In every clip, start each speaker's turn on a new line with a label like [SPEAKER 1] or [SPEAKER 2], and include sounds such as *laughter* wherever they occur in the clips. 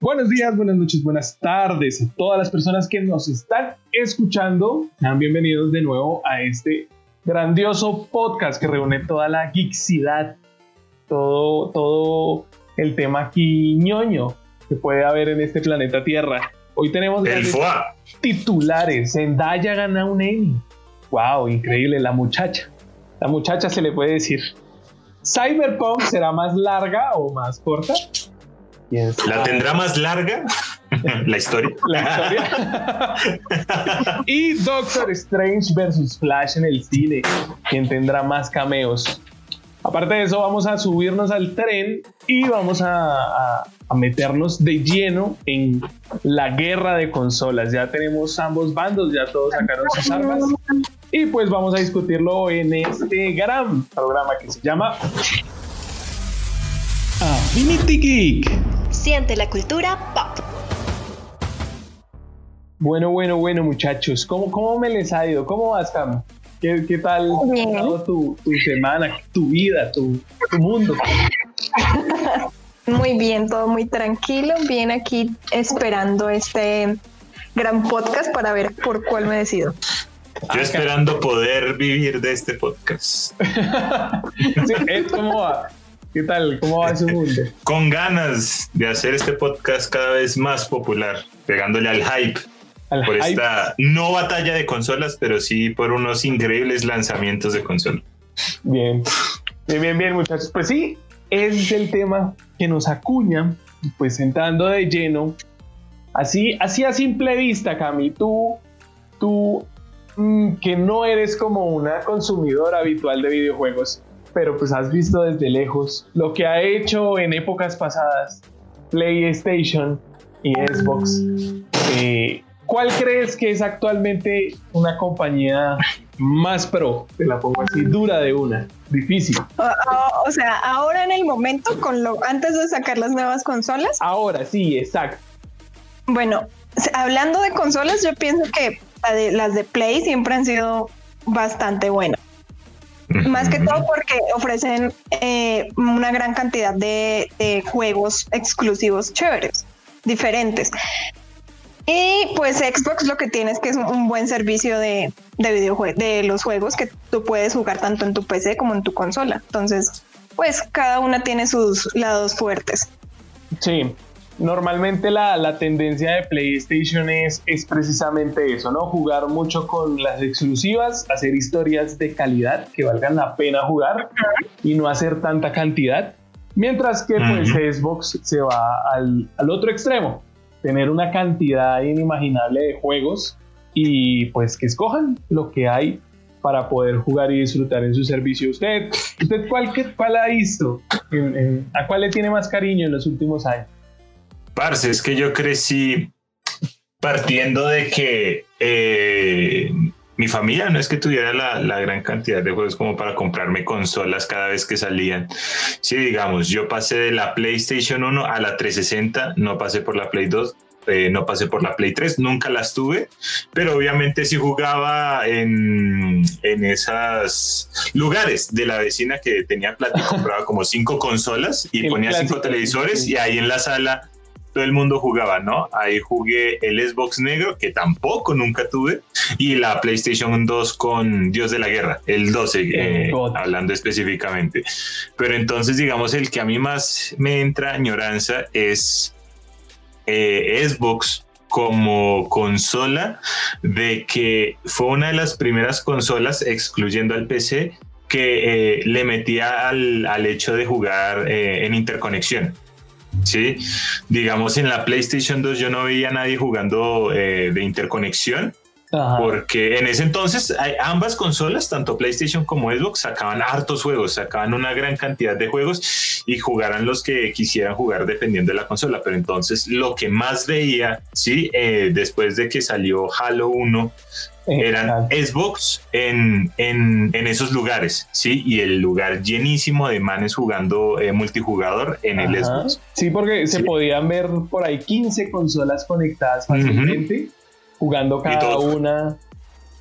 [SPEAKER 1] Buenos días, buenas noches, buenas tardes a todas las personas que nos están escuchando. Sean bienvenidos de nuevo a este grandioso podcast que reúne toda la geeksidad, todo, todo el tema aquí ñoño que puede haber en este planeta Tierra. Hoy tenemos titulares. Zendaya gana un Emmy. Wow, increíble, la muchacha. La muchacha se le puede decir. ¿Cyberpunk será más larga o más corta?
[SPEAKER 2] ¿La tendrá más larga? *laughs* la historia. *laughs*
[SPEAKER 1] La historia. y Doctor Strange versus Flash en el cine. ¿Quién tendrá más cameos? Aparte de eso, vamos a subirnos al tren y vamos a, meternos de lleno en la guerra de consolas. Ya tenemos ambos bandos, ya todos sacaron sus armas. Y pues vamos a discutirlo en este gran programa que se llama Affinity Geek.
[SPEAKER 3] Siente la cultura pop.
[SPEAKER 1] Bueno, bueno, bueno, muchachos. ¿Cómo, cómo me les ha ido? ¿Cómo vas, Cam? ¿Qué, qué tal tu, tu, semana, tu vida, tu, tu mundo?
[SPEAKER 3] Muy bien, todo muy tranquilo. Bien aquí esperando este gran podcast para ver por cuál me decido.
[SPEAKER 2] Yo esperando poder vivir de este podcast. *laughs*
[SPEAKER 1] sí, ¿Cómo va? ¿Qué tal? ¿Cómo va su mundo? *laughs*
[SPEAKER 2] Con ganas de hacer este podcast cada vez más popular, pegándole al hype por esta no batalla de consolas, pero sí por unos increíbles lanzamientos de consola.
[SPEAKER 1] Bien, bien, bien, bien, muchachos. Pues sí, es el tema que nos acuña, pues entrando de lleno, así, así a simple vista, Cami, tú, tú mm, que no eres como una consumidora habitual de videojuegos, pero pues has visto desde lejos lo que ha hecho en épocas pasadas PlayStation y Xbox. Eh, ¿Cuál crees que es actualmente una compañía más pro? Te la pongo así, dura de una, difícil.
[SPEAKER 3] O, sea, ahora en el momento, con lo antes de sacar las nuevas consolas.
[SPEAKER 1] Ahora sí, exacto.
[SPEAKER 3] Bueno, hablando de consolas, yo pienso que las de Play siempre han sido bastante buenas. Más que todo porque ofrecen eh, una gran cantidad de, de juegos exclusivos chéveres, diferentes. Y pues Xbox lo que tiene es que es un buen servicio de, de videojuegos, de los juegos que tú puedes jugar tanto en tu PC como en tu consola. Entonces, pues cada una tiene sus lados fuertes.
[SPEAKER 1] Sí, normalmente la, la, tendencia de PlayStation es, es precisamente eso, ¿no? Jugar mucho con las exclusivas, hacer historias de calidad que valgan la pena jugar y no hacer tanta cantidad. Mientras que pues Xbox se va al, al otro extremo, tener una cantidad inimaginable de juegos y pues que escojan lo que hay para poder jugar y disfrutar en su servicio. ¿Usted, usted cuál, cuál ha visto? ¿A cuál le tiene más cariño en los últimos años?
[SPEAKER 2] Parce, es que yo crecí partiendo de que eh, mi familia no es que tuviera la, gran cantidad de juegos como para comprarme consolas cada vez que salían. Si digamos, yo pasé de la PlayStation 1 a la 360, no pasé por la Play 2, eh, no pasé por la Play 3, nunca las tuve, pero obviamente sí jugaba en, en esos lugares de la vecina que tenía plata y compraba como cinco consolas y ponía cinco televisores y ahí en la sala todo el mundo jugaba, ¿no? Ahí jugué el Xbox negro, que tampoco nunca tuve, y la PlayStation 2 con Dios de la Guerra, el 12, eh, hablando específicamente. Pero entonces, digamos, el que a mí más me entra añoranza es eh, Xbox como consola de que fue una de las primeras consolas, excluyendo al PC, que eh, le metía al, al, hecho de jugar en interconexión. Sí, digamos en la PlayStation 2 yo no veía a nadie jugando eh, de interconexión. Porque en ese entonces ambas consolas, tanto PlayStation como Xbox, sacaban hartos juegos, sacaban una gran cantidad de juegos y jugaran los que quisieran jugar dependiendo de la consola. Pero entonces lo que más veía, sí, eh, después de que salió Halo 1, eran Xbox en, en, en, esos lugares, ¿sí? Y el lugar llenísimo de manes jugando eh, multijugador en el Xbox.
[SPEAKER 1] Sí, porque se podían ver por ahí 15 consolas conectadas fácilmente, jugando cada una.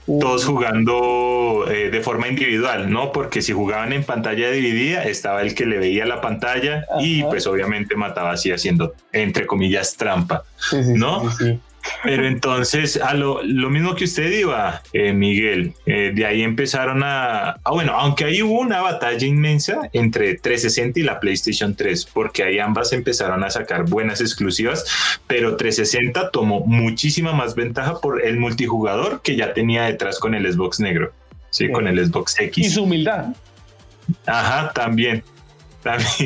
[SPEAKER 2] todos jugando eh, de forma individual, ¿no? Porque si jugaban en pantalla dividida, estaba el que le veía la pantalla y pues obviamente mataba así haciendo, entre comillas, trampa, ¿no? Pero entonces, a lo, mismo que usted iba, eh, Miguel, eh, de ahí empezaron a... Ah, bueno, aunque ahí hubo una batalla inmensa entre 360 y la PlayStation 3, porque ahí ambas empezaron a sacar buenas exclusivas, pero 360 tomó muchísima más ventaja por el multijugador que ya tenía detrás con el Xbox negro, ¿sí? Con el Xbox X.
[SPEAKER 1] Y su humildad.
[SPEAKER 2] Ajá, también.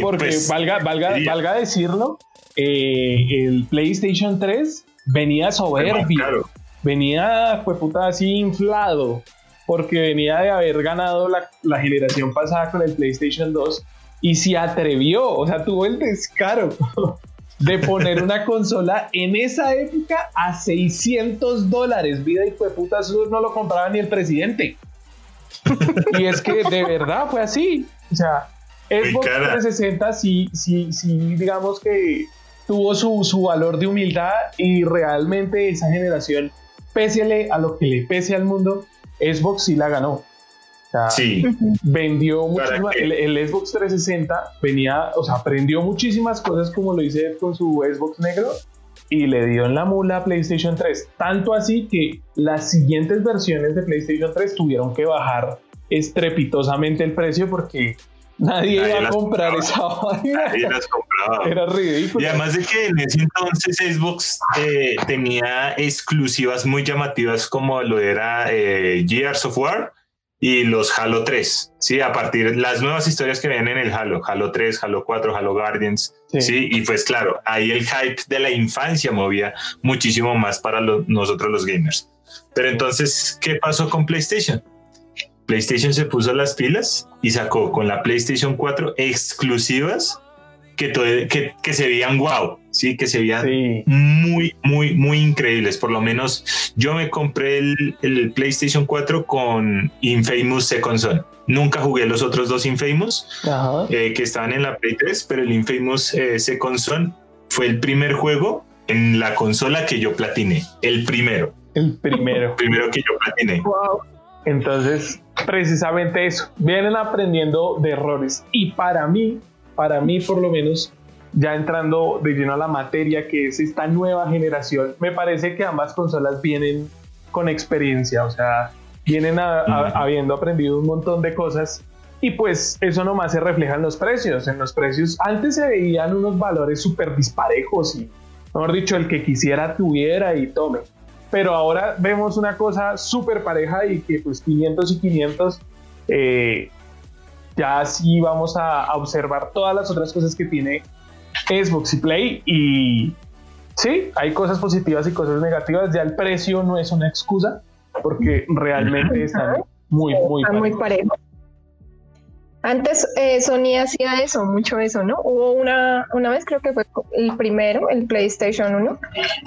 [SPEAKER 1] porque pues, valga, valga, valga decirlo, eh, el PlayStation 3 venía soberbio, venía, fue puta, así inflado, porque venía de haber ganado la, generación pasada con el PlayStation 2 y se atrevió, o sea, tuvo el descaro *laughs* de poner una consola en esa época a 600 dólares. Vida y fue puta, eso no lo compraba ni el presidente. *laughs* y es que de verdad fue así. O sea, Xbox 360 sí, sí, sí, digamos que tuvo su, su, valor de humildad y realmente esa generación, pese a lo que le pese al mundo, Xbox sí la ganó.
[SPEAKER 2] sí. *laughs*
[SPEAKER 1] Vendió muchísimas. El, Xbox 360 venía, o sea, aprendió muchísimas cosas como lo hice con su Xbox negro y le dio en la mula a PlayStation 3. Tanto así que las siguientes versiones de PlayStation 3 tuvieron que bajar estrepitosamente el precio porque Nadie, iba a comprar esa vaina.
[SPEAKER 2] Nadie las compraba.
[SPEAKER 1] Era ridículo.
[SPEAKER 2] Y además de que en ese entonces Xbox eh, tenía exclusivas muy llamativas como lo era eh, Gears of War y los Halo 3. Sí, a partir de las nuevas historias que vienen en el Halo, Halo 3, Halo 4, Halo Guardians. Sí. y pues claro, ahí el hype de la infancia movía muchísimo más para nosotros los gamers. Pero entonces, ¿qué pasó con PlayStation? PlayStation se puso las pilas y sacó con la PlayStation 4 exclusivas que, que, que se veían wow, sí, que se veían muy, muy, muy increíbles. Por lo menos yo me compré el, PlayStation 4 con Infamous Second Son. Nunca jugué los otros dos Infamous eh, que estaban en la Play 3, pero el Infamous eh, Second Son fue el primer juego en la consola que yo platiné. El primero.
[SPEAKER 1] El primero.
[SPEAKER 2] El primero que yo platiné.
[SPEAKER 1] Wow. Entonces, precisamente eso, vienen aprendiendo de errores. Y para mí, para mí por lo menos, ya entrando de lleno a la materia que es esta nueva generación, me parece que ambas consolas vienen con experiencia, o sea, vienen habiendo aprendido un montón de cosas. Y pues eso nomás se refleja en los precios. En los precios antes se veían unos valores súper disparejos y, mejor dicho, el que quisiera tuviera y tome pero ahora vemos una cosa súper pareja y que pues 500 y 500 eh, ya sí vamos a, observar todas las otras cosas que tiene Xbox y Play y sí, hay cosas positivas y cosas negativas, ya el precio no es una excusa porque realmente están muy, muy,
[SPEAKER 3] muy parejos. Antes eh, Sony hacía eso, mucho eso, ¿no? Hubo una, una vez, creo que fue el primero, el PlayStation 1,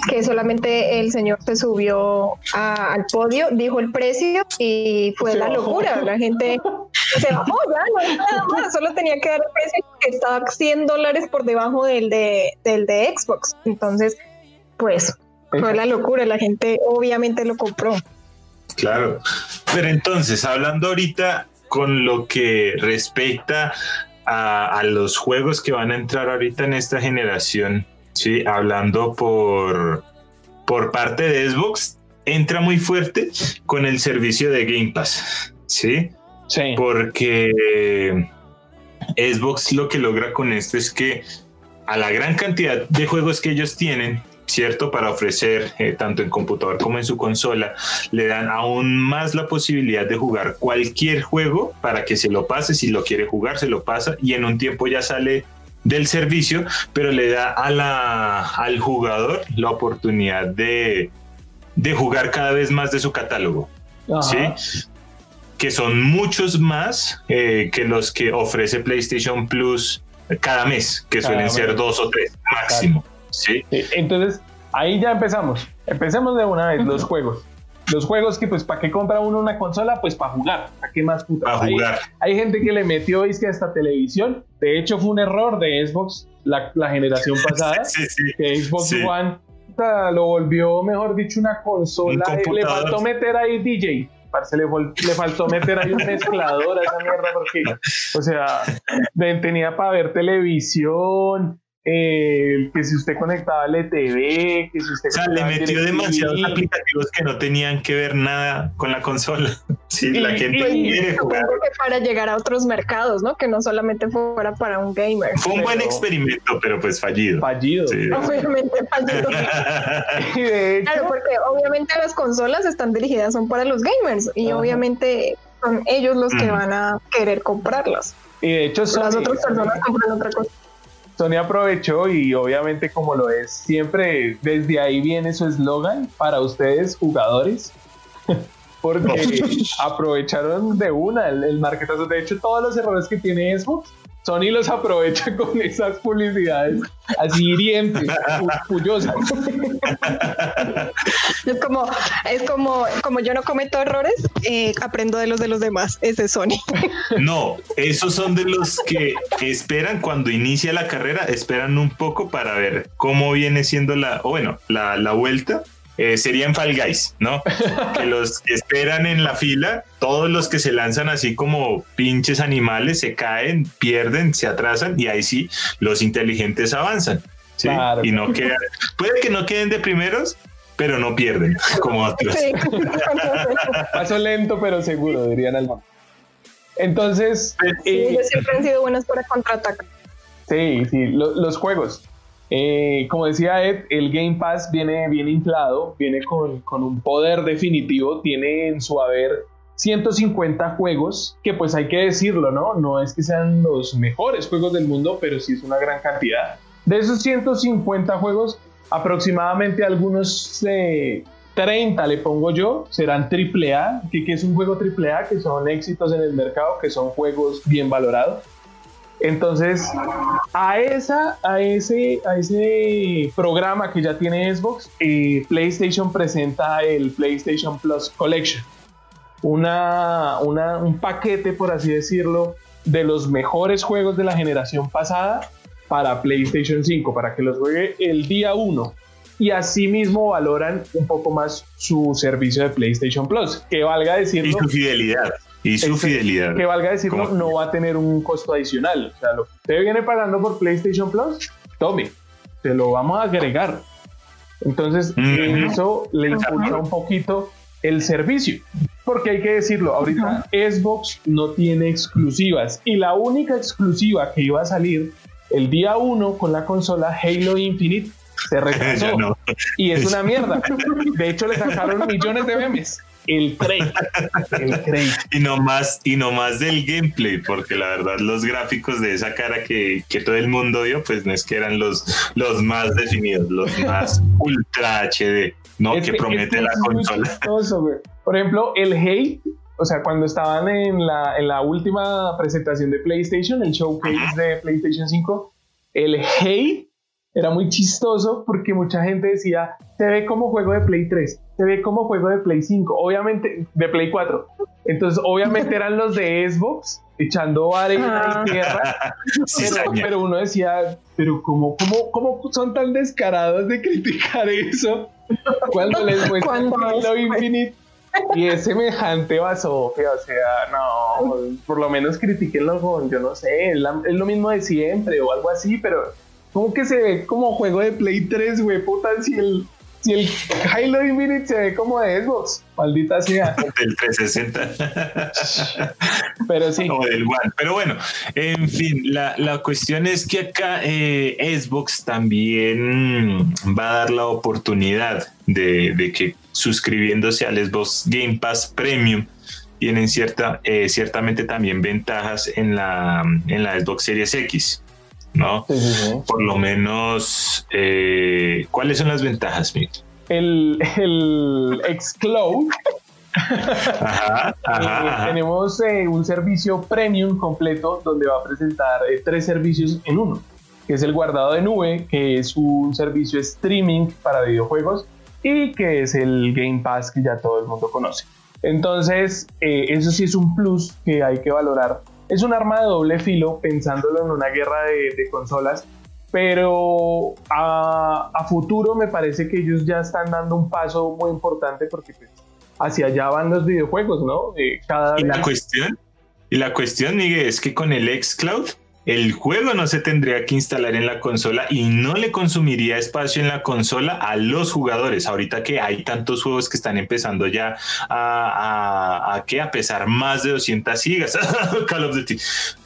[SPEAKER 3] que solamente el señor se subió al podio, dijo el precio y fue la locura. La gente se bajó, ya, no nada más, solo tenía que dar el precio que estaba 100 dólares por debajo del de, del de Xbox. Entonces, pues fue la locura, la gente obviamente lo compró.
[SPEAKER 2] Claro, pero entonces, hablando ahorita con lo que respecta a, los juegos que van a entrar ahorita en esta generación, sí, hablando por, por parte de Xbox, entra muy fuerte con el servicio de Game Pass, ¿sí?
[SPEAKER 1] Sí.
[SPEAKER 2] Porque Xbox lo que logra con esto es que a la gran cantidad de juegos que ellos tienen, ¿cierto? Para ofrecer eh, tanto en computador como en su consola, le dan aún más la posibilidad de jugar cualquier juego para que se lo pase, si lo quiere jugar, se lo pasa y en un tiempo ya sale del servicio, pero le da a la, al jugador la oportunidad de, de jugar cada vez más de su catálogo. ¿sí? Que son muchos más eh, que los que ofrece PlayStation Plus cada mes, que suelen ser dos o tres máximo. Sí.
[SPEAKER 1] Entonces, ahí ya empezamos. Empecemos de una vez los juegos. Los juegos que, pues, ¿para qué compra uno una consola? Pues para jugar. ¿Para qué más puta?
[SPEAKER 2] Para jugar.
[SPEAKER 1] Hay gente que le metió, es que hasta televisión. De hecho, fue un error de Xbox la, generación *laughs* pasada.
[SPEAKER 2] sí, sí,
[SPEAKER 1] que Xbox One lo volvió, mejor dicho, una consola. Le faltó meter ahí DJ parce, le, le faltó meter ahí un *laughs* mezclador a esa mierda porque, o sea, tenía para ver televisión, eh, que si usted conectaba al ETV, que si usted...
[SPEAKER 2] O sea, le metió demasiados aplicativos que no tenían que ver nada con la consola. *laughs* Sí, la gente quiere
[SPEAKER 3] jugar. que para llegar a otros mercados, ¿no? Que no solamente fuera para un gamer.
[SPEAKER 2] Fue un buen experimento, pero pues fallido.
[SPEAKER 1] Fallido. *laughs*
[SPEAKER 3] Obviamente fallido. *laughs* claro, porque obviamente las consolas están dirigidas son para los gamers y obviamente son ellos los que van a querer comprarlas.
[SPEAKER 1] Y de hecho
[SPEAKER 3] las otras personas compran otra cosa.
[SPEAKER 1] Sony aprovechó y obviamente como lo es siempre, desde ahí viene su eslogan para ustedes jugadores, *laughs* porque aprovecharon de una el, el marketazo. De hecho, todos los errores que tiene Xbox Sony los aprovecha *laughs* con esas publicidades así hirientes, curiosas. *laughs*
[SPEAKER 3] Es como, es como, como yo no cometo errores, eh, aprendo de los de los demás. Ese es Sony. *laughs*
[SPEAKER 2] No, esos son de los que esperan cuando inicia la carrera, esperan un poco para ver cómo viene siendo la, bueno, la, la vuelta eh, serían Fall Guys, ¿no? que los que esperan en la fila, todos los que se lanzan así como pinches animales, se caen, pierden, se atrasan y ahí sí los inteligentes avanzan. ¿sí? y no quedan, puede que no queden de primeros, pero no pierden *laughs* como otros.
[SPEAKER 1] Paso lento pero seguro, dirían al Entonces,
[SPEAKER 3] sí, eh, ellos siempre han sido buenos para contraatacar.
[SPEAKER 1] Sí, sí, los juegos. Eh, como decía Ed, el Game Pass viene bien inflado, viene con, con, un poder definitivo, tiene en su haber 150 juegos, que pues hay que decirlo, ¿no? No es que sean los mejores juegos del mundo, pero sí es una gran cantidad. De esos 150 juegos, aproximadamente algunos 30 le pongo yo, serán AAA, que, que es un juego AAA, que son éxitos en el mercado, que son juegos bien valorados. Entonces, a, esa, a, ese, a ese programa que ya tiene Xbox, eh, PlayStation presenta el PlayStation Plus Collection. Una, un paquete, por así decirlo, de los mejores juegos de la generación pasada para PlayStation 5, para que los juegue el día 1. Y asimismo valoran un poco más su servicio de PlayStation Plus, que valga decirlo.
[SPEAKER 2] Y su fidelidad. Y su fidelidad.
[SPEAKER 1] Que valga decirlo, no va a tener un costo adicional. O sea, lo que usted viene pagando por PlayStation Plus, tome, se lo vamos a agregar. Entonces, eso le impulsa un poquito el servicio. Porque hay que decirlo, ahorita Xbox no tiene exclusivas. Y la única exclusiva que iba a salir el día 1 con la consola Halo Infinite se *laughs* retrasó. Y es una *laughs* mierda. De hecho, le sacaron millones de memes el crate. El
[SPEAKER 2] Y no más, y no más del gameplay, porque la verdad los gráficos de esa cara que, que, todo el mundo vio, pues no es que eran los, los más definidos, los más *laughs* ultra HD, ¿no? que, promete la consola.
[SPEAKER 1] Por ejemplo, el Hate, o sea, cuando estaban en la, en la última presentación de PlayStation, el showcase de PlayStation 5, el Hate era muy chistoso porque mucha gente decía, se ve como juego de Play 3, se ve como juego de Play 5, obviamente de Play 4. Entonces, obviamente eran los de Xbox echando arena y tierra. *laughs* pero, uno decía, pero ¿cómo, cómo, ¿cómo son tan descarados de criticar eso cuando les *laughs* muestran Halo Infinite? Y es semejante basofia, o sea, no, por lo menos critiquenlo con, yo no sé, es lo mismo de siempre o algo así, pero ¿cómo que se ve como juego de Play 3, güey? Puta, si el, si el Halo Infinite se ve como de Xbox, maldita sea. *laughs*
[SPEAKER 2] Del 360.
[SPEAKER 1] Pero sí.
[SPEAKER 2] O del One. Pero bueno, en fin, la, la cuestión es que acá eh, Xbox también va a dar la oportunidad de, de, que suscribiéndose al Xbox Game Pass Premium tienen cierta, eh, ciertamente también ventajas en la, en la Xbox Series X. ¿no? Por lo menos, eh, ¿cuáles son las ventajas,
[SPEAKER 1] El, el Xcloud. Eh, tenemos eh, un servicio premium completo donde va a presentar tres servicios en uno, que es el guardado de nube, que es un servicio streaming para videojuegos y que es el Game Pass que ya todo el mundo conoce. Entonces, eso sí es un plus que hay que valorar es un arma de doble filo pensándolo en una guerra de, consolas, pero a, futuro me parece que ellos ya están dando un paso muy importante porque pues, hacia allá van los videojuegos, ¿no?
[SPEAKER 2] cada y la cuestión, y la cuestión, Miguel, es que con el xCloud el juego no se tendría que instalar en la consola y no le consumiría espacio en la consola a los jugadores. Ahorita que hay tantos juegos que están empezando ya a, a pesar más de 200 gigas. *laughs* Call of Duty.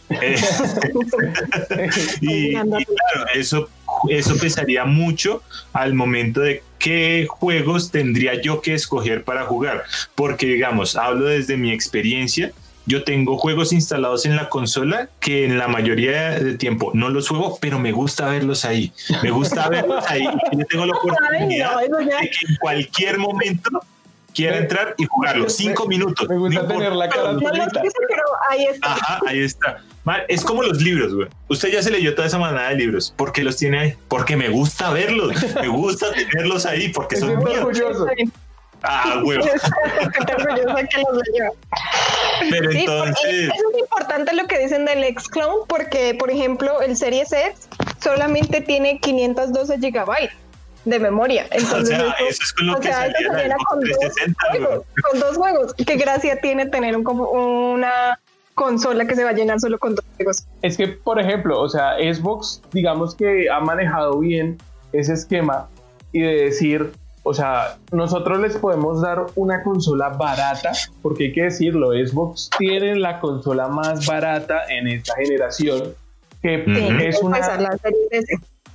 [SPEAKER 2] Eh, *laughs* y, claro, eso, eso pesaría mucho al momento de qué juegos tendría yo que escoger para jugar. Porque, digamos, hablo desde mi experiencia yo tengo juegos instalados en la consola que en la mayoría de tiempo no los juego, pero me gusta verlos ahí. Me gusta verlos ahí. *laughs* yo tengo la oportunidad de que en cualquier momento quiera entrar y jugarlo. Cinco minutos.
[SPEAKER 1] Me gusta tener la cara
[SPEAKER 3] pero ahí está.
[SPEAKER 2] Ajá, ahí está. Es como los libros, güey. Usted ya se leyó toda esa manada de libros. ¿Por qué los tiene ahí? Porque me gusta verlos. Me gusta tenerlos ahí porque son míos. Ah, *laughs* huevo. Pero entonces.
[SPEAKER 3] Es, es importante lo que dicen del X-Clone, porque, por ejemplo, el Series X solamente tiene 512 gigabytes de memoria. Entonces, *laughs*
[SPEAKER 2] o sea, eso, es con lo que sea,
[SPEAKER 3] con, dos juegos, con dos juegos. ¿Qué gracia tiene tener un, una consola que se va a llenar solo con dos juegos?
[SPEAKER 1] Es que, por ejemplo, o sea, Xbox, digamos que ha manejado bien ese esquema y de decir, o sea, nosotros les podemos dar una consola barata, porque hay que decirlo, Xbox tiene la consola más barata en esta generación, que es una...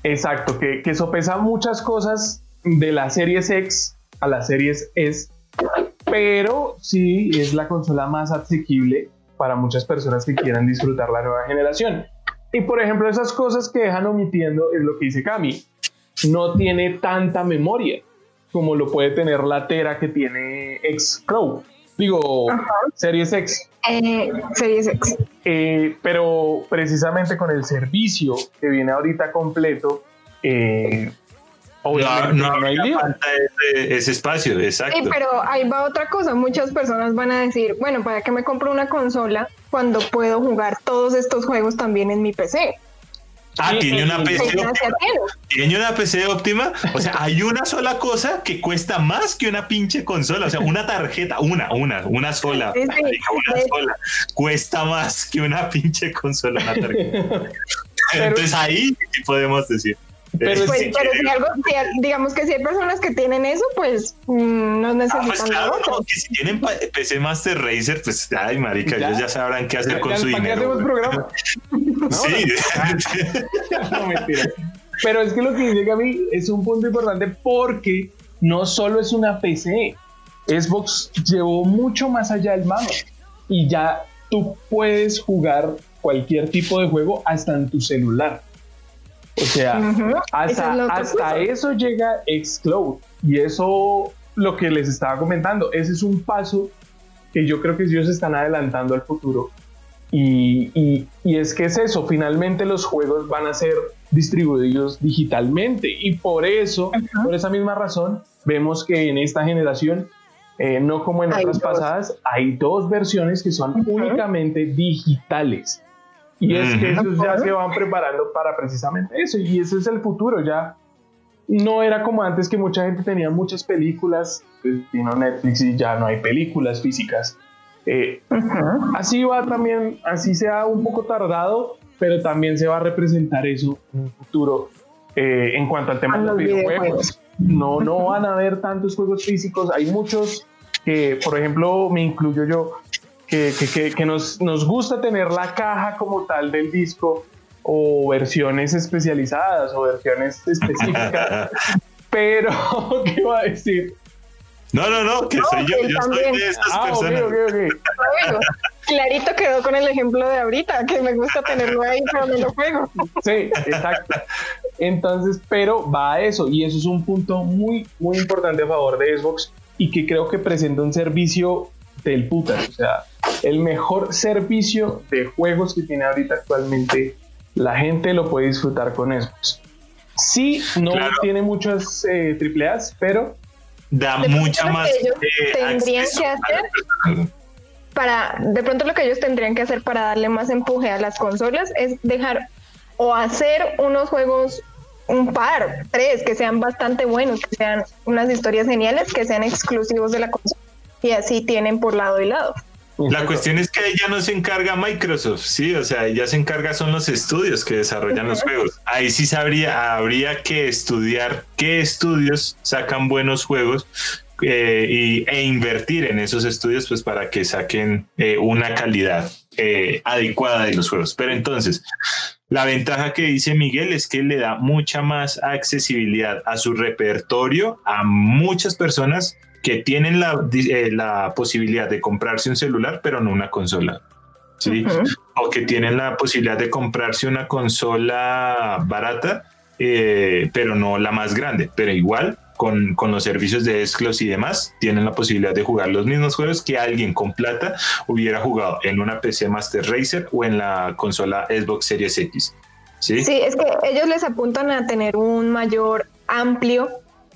[SPEAKER 1] Exacto, que, que sopesa muchas cosas de la Series X a la Series S, pero sí es la consola más asequible para muchas personas que quieran disfrutar la nueva generación. Y por ejemplo, esas cosas que dejan omitiendo es lo que dice Cami. No tiene tanta memoria como lo puede tener la Tera que tiene X-Crow. Digo, Series X.
[SPEAKER 3] Eh, series X.
[SPEAKER 1] Eh, pero precisamente con el servicio que viene ahorita completo, eh,
[SPEAKER 2] obviamente no, no, hay falta ese, ese, espacio, exacto.
[SPEAKER 3] Sí, pero ahí va otra cosa. Muchas personas van a decir, bueno, ¿para qué me compro una consola cuando puedo jugar todos estos juegos también en mi PC?
[SPEAKER 2] Ah, tiene una PC óptima. Tiene una PC óptima. O sea, hay una sola cosa que cuesta más que una pinche consola. O sea, una tarjeta, una, una, una sola. una sola. Cuesta más que una pinche consola, una tarjeta. Entonces ahí podemos decir.
[SPEAKER 3] Pero, pues, pero si algo, digamos que si hay personas que tienen eso, pues mm, no necesitan. Ah, pues claro,
[SPEAKER 2] no, que si tienen PC Master Racer, pues ay, marica, ellos ya sabrán qué hacer con su dinero.
[SPEAKER 1] programa? *laughs* sí. *laughs* no, mentira. Pero es que lo que dice Gaby es un punto importante porque no solo es una PC. Xbox llevó mucho más allá del mano y ya tú puedes jugar cualquier tipo de juego hasta en tu celular. O sea, hasta, eso llega Xcloud. Y eso, lo que les estaba comentando, ese es un paso que yo creo que ellos están adelantando al futuro. Y, es que es eso, finalmente los juegos van a ser distribuidos digitalmente. Y por eso, por esa misma razón, vemos que en esta generación, eh, no como en otras pasadas, hay dos versiones que son únicamente digitales. Y es que ellos ya se van preparando para precisamente eso. Y ese es el futuro. Ya no era como antes que mucha gente tenía muchas películas. Pues, vino Netflix y ya no hay películas físicas. Eh, así va también, así sea un poco tardado, pero también se va a representar eso en un futuro eh, en cuanto al tema de los videojuegos. No, no van a haber tantos juegos físicos. Hay muchos que, por ejemplo, me incluyo yo, que, nos, nos gusta tener la caja como tal del disco o versiones especializadas o versiones específicas. *laughs* Pero, *laughs* ¿qué va a decir?
[SPEAKER 2] No, no, no, que soy yo, yo soy de estas ah, personas.
[SPEAKER 3] clarito quedó con el ejemplo de ahorita, que me gusta tenerlo ahí, pero no lo juego.
[SPEAKER 1] Sí, exacto. Entonces, pero va a eso, y eso es un punto muy, muy importante a favor de Xbox y que creo que presenta un servicio del putas. O sea, el mejor servicio de juegos que tiene ahorita actualmente, la gente lo puede disfrutar con Xbox. Sí, no tiene muchas eh, AAAs, pero
[SPEAKER 2] da mucha más.
[SPEAKER 3] Eh, tendrían que hacer para, de pronto lo que ellos tendrían que hacer para darle más empuje a las consolas es dejar o hacer unos juegos un par, tres, que sean bastante buenos, que sean unas historias geniales, que sean exclusivos de la consola y así tienen por lado y lado.
[SPEAKER 2] La cuestión es que ya no se encarga Microsoft, sí, o sea, ya se encarga son los estudios que desarrollan los juegos. Ahí sí sabría, habría que estudiar qué estudios sacan buenos juegos eh, y, e invertir en esos estudios pues para que saquen eh, una calidad eh, adecuada de los juegos. Pero entonces, la ventaja que dice Miguel es que le da mucha más accesibilidad a su repertorio a muchas personas que tienen la, eh, la posibilidad de comprarse un celular, pero no una consola. ¿sí? O que tienen la posibilidad de comprarse una consola barata, eh, pero no la más grande. Pero igual, con, con, los servicios de Xclos y demás, tienen la posibilidad de jugar los mismos juegos que alguien con plata hubiera jugado en una PC Master Racer o en la consola Xbox Series X. Sí,
[SPEAKER 3] sí es que ellos les apuntan a tener un mayor amplio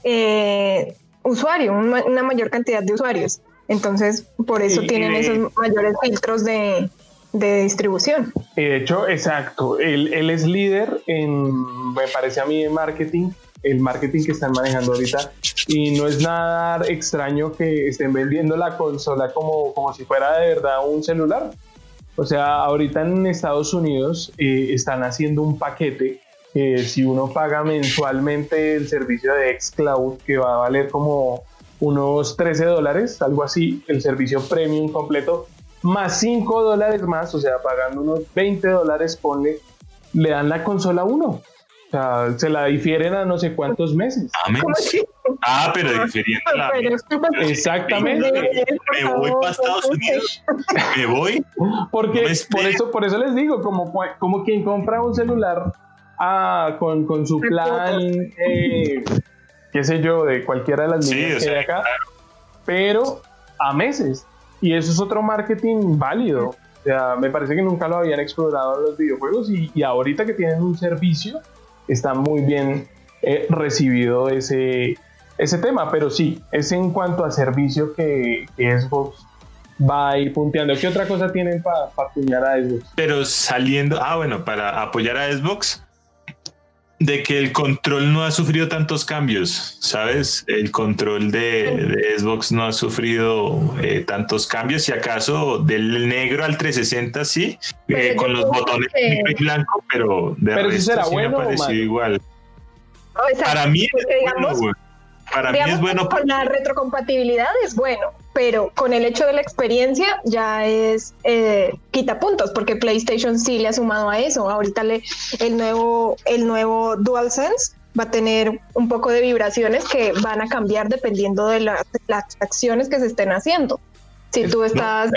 [SPEAKER 3] eh, usuario, una mayor cantidad de usuarios. Entonces, por eso tienen esos mayores filtros de, distribución.
[SPEAKER 1] Y de hecho, exacto, él, él, es líder en, me parece a mí, en marketing, el marketing que están manejando ahorita. Y no es nada extraño que estén vendiendo la consola como, como si fuera de verdad un celular. O sea, ahorita en Estados Unidos eh, están haciendo un paquete si uno paga mensualmente el servicio de xCloud, que va a valer como unos 13 dólares, algo así, el servicio premium completo, más 5 dólares más, o sea, pagando unos 20 dólares, ponle, le dan la consola a uno. O sea, se la difieren a no sé cuántos meses.
[SPEAKER 2] Ah, pero difiriendo la.
[SPEAKER 1] Exactamente.
[SPEAKER 2] Me voy para Estados Unidos. Me voy.
[SPEAKER 1] Porque por eso, por eso les digo, como, como quien compra un celular ah, con, con su plan, eh, qué sé yo, de cualquiera de las líneas que hay acá, pero a meses. Y eso es otro marketing válido. O sea, me parece que nunca lo habían explorado en los videojuegos y, y ahorita que tienen un servicio, está muy bien eh, recibido ese, ese tema. Pero sí, es en cuanto a servicio que, que Xbox va ahí punteando. ¿Qué otra cosa tienen para apoyar a Xbox?
[SPEAKER 2] Pero saliendo, ah, bueno, para apoyar a Xbox, de que el control no ha sufrido tantos cambios, ¿sabes? El control de, Xbox no ha sufrido eh, tantos cambios, si acaso del negro al 360 sí, eh, con los botones negro y blanco, pero de
[SPEAKER 1] pero resto será
[SPEAKER 2] sí
[SPEAKER 1] bueno
[SPEAKER 2] me pareció igual. Para mí es bueno, para mí es bueno.
[SPEAKER 3] Con la retrocompatibilidad es bueno, pero con el hecho de la experiencia ya es eh, quita puntos, porque PlayStation sí le ha sumado a eso. Ahorita le, el nuevo, el nuevo DualSense va a tener un poco de vibraciones que van a cambiar dependiendo de, las acciones que se estén haciendo. Si tú estás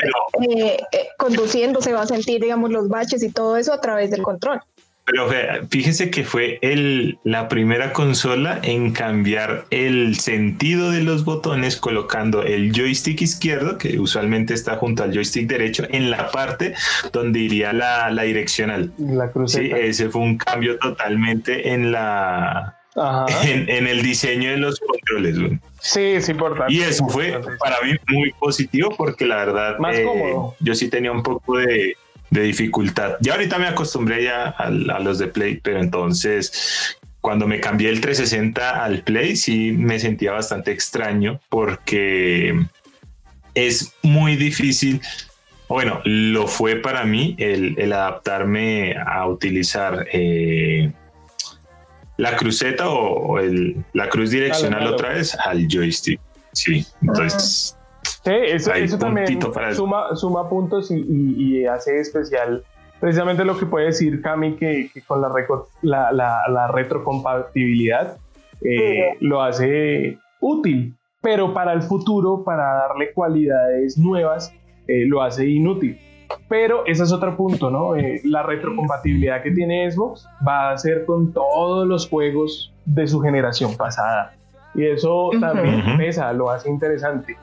[SPEAKER 3] eh, eh, conduciendo, se va a sentir, digamos, los baches y todo eso a través del control.
[SPEAKER 2] Pero fíjese que fue el, la primera consola en cambiar el sentido de los botones colocando el joystick izquierdo, que usualmente está junto al joystick derecho, en la parte donde iría la, la direccional.
[SPEAKER 1] La
[SPEAKER 2] Sí, ese fue un cambio totalmente en la... *laughs* En, el diseño de los controles.
[SPEAKER 1] Sí, es importante.
[SPEAKER 2] Y eso fue para mí muy positivo porque la verdad
[SPEAKER 1] Más eh, cómodo.
[SPEAKER 2] yo sí tenía un poco de, de dificultad. Ya ahorita me acostumbré ya a, los de Play, pero entonces cuando me cambié el 360 al Play sí me sentía bastante extraño porque es muy difícil. Bueno, lo fue para mí el, adaptarme a utilizar eh, la cruceta o, el, la cruz direccional otra vez al joystick. Sí, entonces
[SPEAKER 1] Sí, eso, también suma, suma, puntos y, hace especial precisamente lo que puede decir Cami que, con la, la, retrocompatibilidad eh, lo hace útil, pero para el futuro, para darle cualidades nuevas, eh, lo hace inútil. Pero ese es otro punto, ¿no? Eh, la retrocompatibilidad que tiene Xbox va a ser con todos los juegos de su generación pasada. Y eso también pesa, lo hace interesante.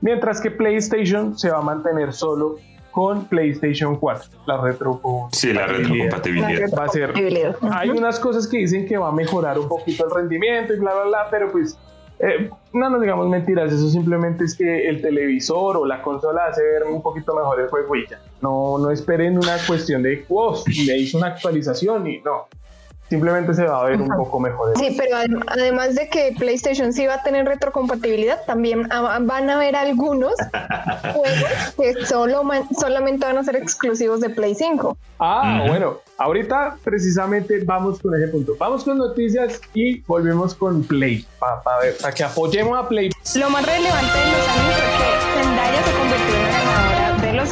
[SPEAKER 1] Mientras que PlayStation se va a mantener solo con PlayStation 4, la retrocompatibilidad.
[SPEAKER 2] Sí, la retrocompatibilidad.
[SPEAKER 1] Va a ser. Hay unas cosas que dicen que va a mejorar un poquito el rendimiento y bla, bla, bla, pero pues eh, no nos digamos mentiras, eso simplemente es que el televisor o la consola hace ver un poquito mejor el juego y ya. No, no esperen una cuestión de, wow, le hizo una actualización y no. Simplemente se va a ver un poco mejor.
[SPEAKER 3] Sí, pero además de que PlayStation sí va a tener retrocompatibilidad, también van a haber algunos *laughs* juegos que solo solamente van a ser exclusivos de Play 5.
[SPEAKER 1] Ah, bueno, ahorita precisamente vamos con ese punto. Vamos con noticias y volvemos con Play, para para que apoyemos a Play.
[SPEAKER 3] Lo más relevante de los años es que Zendaya se convirtió en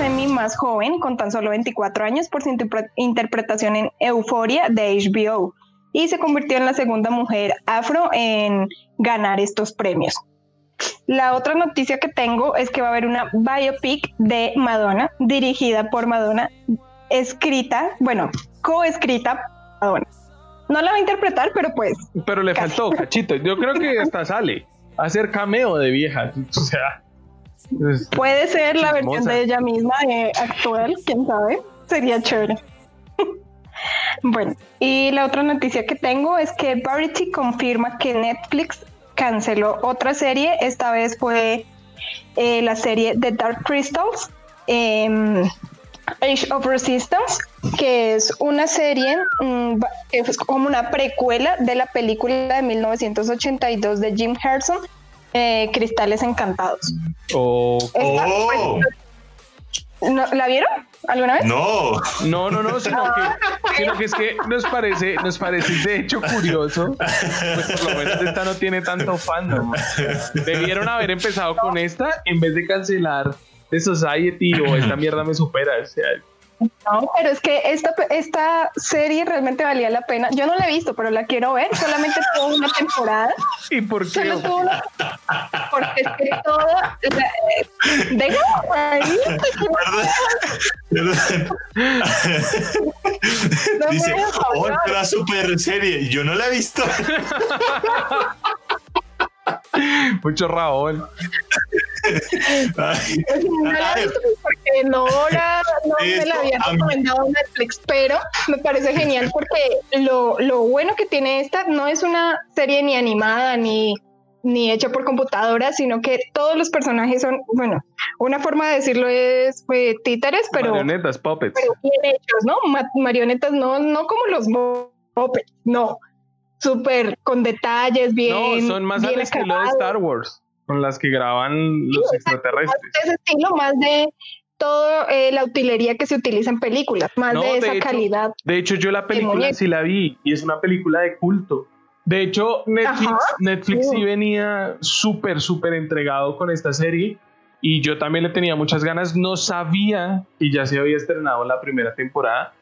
[SPEAKER 3] Emmy más joven, con tan solo 24 años, por su interpretación en Euforia de HBO, y se convirtió en la segunda mujer afro en ganar estos premios. La otra noticia que tengo es que va a haber una biopic de Madonna, dirigida por Madonna, escrita, bueno, coescrita por Madonna. No la va a interpretar, pero pues.
[SPEAKER 1] Pero le faltó, cachito. Yo creo que hasta *laughs* sale hacer cameo de vieja. O sea.
[SPEAKER 3] Puede ser la versión de ella misma eh, actual, quién sabe. Sería chévere. *laughs* bueno, y la otra noticia que tengo es que Variety confirma que Netflix canceló otra serie. Esta vez fue eh, la serie The Dark Crystals. Em, Age of Resistance, que es una serie mm, que es como una precuela de la película de 1982 de Jim Henson, eh, Cristales Encantados.
[SPEAKER 2] Oh. oh.
[SPEAKER 3] ¿La vieron alguna vez?
[SPEAKER 2] No,
[SPEAKER 1] no, no, no, sino que, sino que es que nos parece, nos parece de hecho curioso, pues por lo menos esta no tiene tanto fandom. Debieron haber empezado con esta en vez de cancelar The Society o esta mierda me supera. O sea,
[SPEAKER 3] no, pero es que esta, esta serie realmente valía la pena. Yo no la he visto, pero la quiero ver. Solamente tuvo una temporada.
[SPEAKER 1] ¿Y por qué?
[SPEAKER 3] porque es que todo. Déjame ahí.
[SPEAKER 2] Dice, otra super serie. Yo no la he visto.
[SPEAKER 1] Mucho Raúl.
[SPEAKER 3] No la he visto porque no, la, no me la había recomendado Netflix, pero me parece genial porque lo, lo bueno que tiene esta no es una serie ni animada ni ni hecha por computadora, sino que todos los personajes son, bueno, una forma de decirlo es títeres, pero
[SPEAKER 1] marionetas, puppets,
[SPEAKER 3] pero bien hechos, ¿no? marionetas no, no como los puppets, no, súper con detalles, bien.
[SPEAKER 1] No, son más al estilo de Star Wars, con las que graban los extraterrestres.
[SPEAKER 3] Más ese estilo, más de toda eh, la utilería que se utiliza en películas, más de esa calidad.
[SPEAKER 1] De hecho, yo la película sí la vi y es una película de culto. De hecho, Netflix, Netflix sí venía súper, súper entregado con esta serie y yo también le tenía muchas ganas. No sabía que ya se había estrenado la primera temporada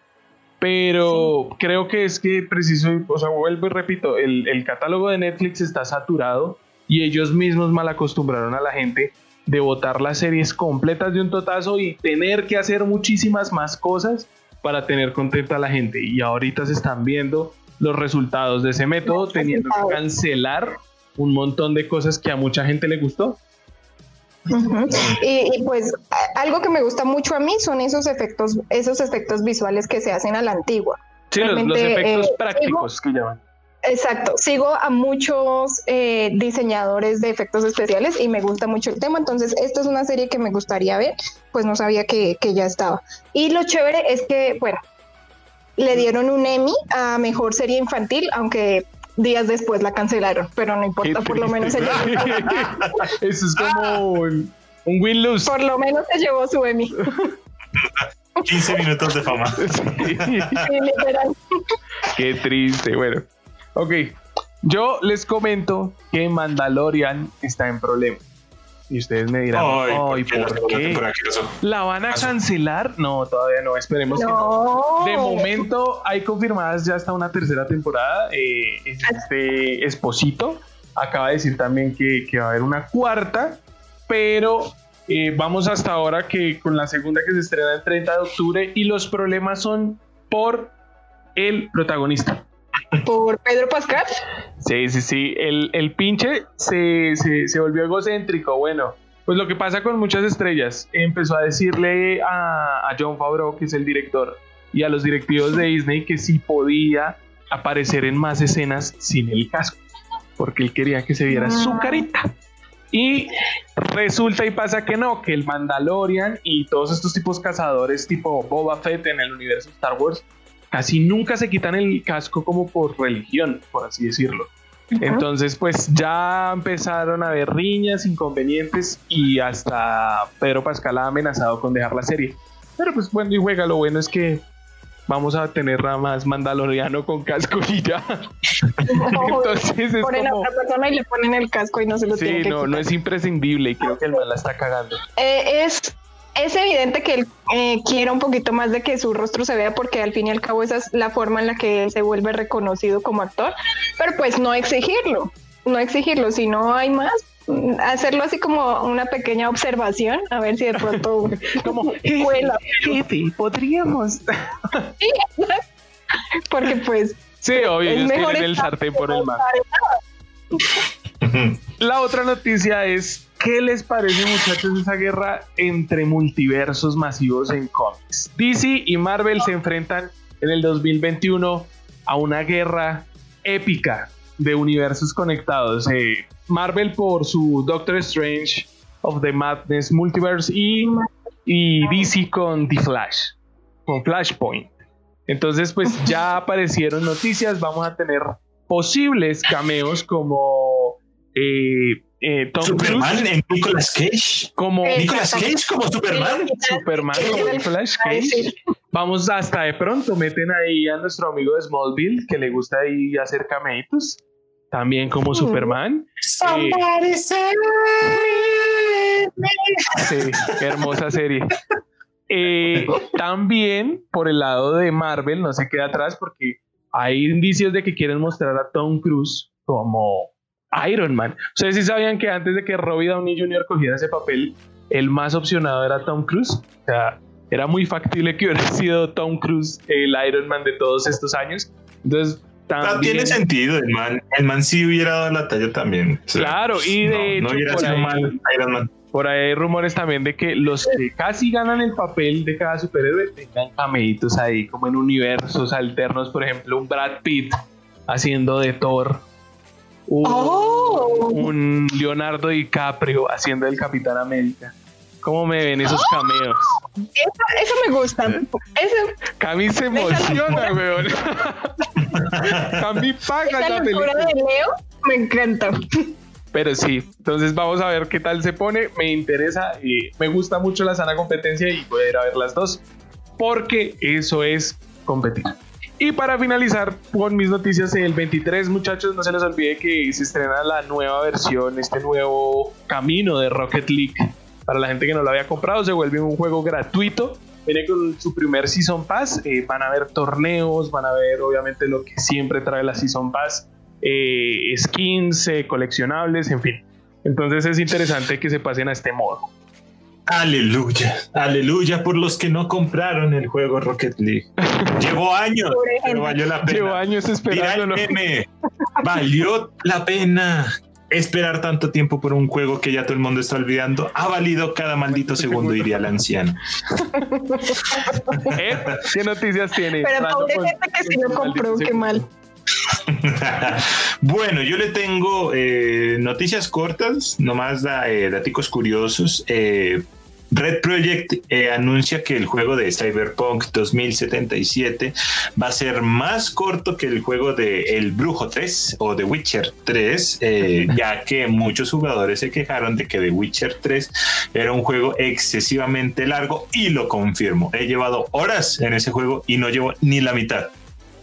[SPEAKER 1] pero creo que es que preciso, o sea, vuelvo y repito, el, el, catálogo de Netflix está saturado y ellos mismos mal acostumbraron a la gente de votar las series completas de un totazo y tener que hacer muchísimas más cosas para tener contenta a la gente. Y ahorita se están viendo los resultados de ese método, teniendo que cancelar un montón de cosas que a mucha gente le gustó
[SPEAKER 3] y, pues algo que me gusta mucho a mí son esos efectos, esos efectos visuales que se hacen a la antigua.
[SPEAKER 1] Sí, los, efectos eh, prácticos que llaman.
[SPEAKER 3] Exacto, sigo a muchos eh, diseñadores de efectos especiales y me gusta mucho el tema, entonces esto es una serie que me gustaría ver, pues no sabía que, que ya estaba. Y lo chévere es que, bueno, le dieron un Emmy a Mejor Serie Infantil, aunque días después la cancelaron, pero no importa, por lo menos se llevó. *laughs*
[SPEAKER 1] Eso es como un, win-lose.
[SPEAKER 3] Por lo menos se llevó su Emmy.
[SPEAKER 2] 15 minutos de fama.
[SPEAKER 1] Qué triste. Bueno, ok. Yo les comento que Mandalorian está en problemas. Y ustedes me dirán, ay, ¿por, qué? ¿La van a cancelar? No, todavía no, esperemos que no. De momento hay confirmadas ya hasta una tercera temporada. Eh, este Esposito acaba de decir también que, va a haber una cuarta, pero eh, vamos hasta ahora que con la segunda que se estrena el 30 de octubre y los problemas son por el protagonista
[SPEAKER 3] por Pedro Pascal.
[SPEAKER 1] Sí, sí, sí. El, el pinche se, se, volvió egocéntrico. Bueno, pues lo que pasa con muchas estrellas, empezó a decirle a, a John Favreau, que es el director, y a los directivos de Disney que sí podía aparecer en más escenas sin el casco, porque él quería que se viera su ah. carita. Y resulta y pasa que no, que el Mandalorian y todos estos tipos cazadores tipo Boba Fett en el universo Star Wars casi nunca se quitan el casco como por religión, por así decirlo. Entonces, pues ya empezaron a haber riñas, inconvenientes y hasta Pedro Pascal ha amenazado con dejar la serie. Pero pues bueno, y juega, lo bueno es que vamos a tener nada más mandaloriano con casco y ya. *laughs*
[SPEAKER 3] Entonces es ponen a otra persona y le ponen el casco y no se lo sí, tienen que
[SPEAKER 1] no, no es imprescindible y creo que el mal la está cagando.
[SPEAKER 3] Eh, es es evidente que él eh, quiere un poquito más de que su rostro se vea porque al fin y al cabo esa es la forma en la que él se vuelve reconocido como actor, pero pues no exigirlo, no exigirlo, si no hay más, hacerlo así como una pequeña observación, a ver si de pronto *laughs* como *laughs*
[SPEAKER 1] vuela. Jefe, podríamos. *laughs*
[SPEAKER 3] porque pues
[SPEAKER 1] Sí, obvio, es mejor el sartén por el mar. La otra noticia es ¿Qué les parece, muchachos, esa guerra entre multiversos masivos en cómics? DC y Marvel se enfrentan en el 2021 a una guerra épica de universos conectados. Eh, Marvel por su Doctor Strange of the Madness Multiverse y, y DC con The Flash, con Flashpoint. Entonces, pues ya *laughs* aparecieron noticias, vamos a tener posibles cameos como eh, eh, Tom
[SPEAKER 2] Superman en Nicolas Cage.
[SPEAKER 1] Como
[SPEAKER 2] Nicolas Cage como Superman.
[SPEAKER 1] Superman como Nicolas Cage. Vamos hasta de pronto, meten ahí a nuestro amigo de Smallville que le gusta ahí hacer cameitos. También como Superman. Eh, sí, hermosa serie. Eh, también por el lado de Marvel no se queda atrás porque hay indicios de que quieren mostrar a Tom Cruise como Iron Man. Ustedes sí sabían que antes de que Robbie Downey Jr. cogiera ese papel, el más opcionado era Tom Cruise. O sea, era muy factible que hubiera *laughs* sido Tom Cruise el Iron Man de todos estos años. Entonces, también...
[SPEAKER 2] tiene sentido, el man, el man sí hubiera dado la talla también.
[SPEAKER 1] claro, y de hecho, por, ahí, Iron Man. por ahí hay rumores también de que los que casi ganan el papel de cada superhéroe tengan cameitos ahí, como en universos alternos, por ejemplo, un Brad Pitt haciendo de Thor
[SPEAKER 3] Oh.
[SPEAKER 1] un, Leonardo DiCaprio haciendo el Capitán América. ¿Cómo me ven esos cameos?
[SPEAKER 3] Eso, me gusta.
[SPEAKER 1] Eso, Cami se emociona, weón. *laughs* Cami paga
[SPEAKER 3] la película. de Leo me encanta.
[SPEAKER 1] Pero sí, entonces vamos a ver qué tal se pone. Me interesa y me gusta mucho la sana competencia y voy a ir a ver las dos. Porque eso es competir. Y para finalizar con mis noticias, el 23, muchachos, no se les olvide que se estrena la nueva versión, este nuevo camino de Rocket League. Para la gente que no lo había comprado, se vuelve un juego gratuito. Viene con su primer Season Pass. Eh, van a ver torneos, van a ver obviamente lo que siempre trae la Season Pass. Eh, skins, eh, coleccionables, en fin. Entonces es interesante que se pasen a este modo.
[SPEAKER 2] Aleluya, aleluya por los que no compraron el juego Rocket League. Llevó años, pero valió la pena.
[SPEAKER 1] Llevó años esperándolo.
[SPEAKER 2] valió la pena esperar tanto tiempo por un juego que ya todo el mundo está olvidando. Ha valido cada maldito segundo, diría el anciano.
[SPEAKER 1] ¿Eh? ¿Qué noticias tiene?
[SPEAKER 3] Pero pobre gente que si no compró, qué mal. *laughs*
[SPEAKER 2] bueno, yo le tengo eh, noticias cortas, nomás da, eh, datos curiosos. Eh, Red Project anuncia que el juego de Cyberpunk 2077 va a ser más corto que el juego de El Brujo 3 o The Witcher 3, *laughs* ya que muchos jugadores se quejaron de que The Witcher 3 era un juego excesivamente largo y lo confirmo. He llevado horas en ese juego y no llevo ni la mitad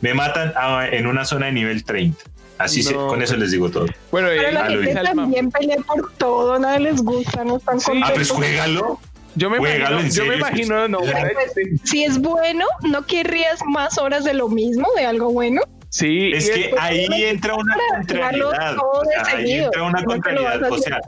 [SPEAKER 2] me matan en una zona de nivel 30. Así con eso les digo todo.
[SPEAKER 3] Bueno, Pero la gente también pelea por todo, nada les gusta, no están sí.
[SPEAKER 2] Ah, pues juégalo.
[SPEAKER 1] Yo me imagino, yo me imagino, no,
[SPEAKER 3] si es bueno, ¿no querrías más horas de lo mismo, de algo bueno?
[SPEAKER 1] Sí,
[SPEAKER 2] es que ahí entra una contrariedad. ahí entra una contrariedad. O sea,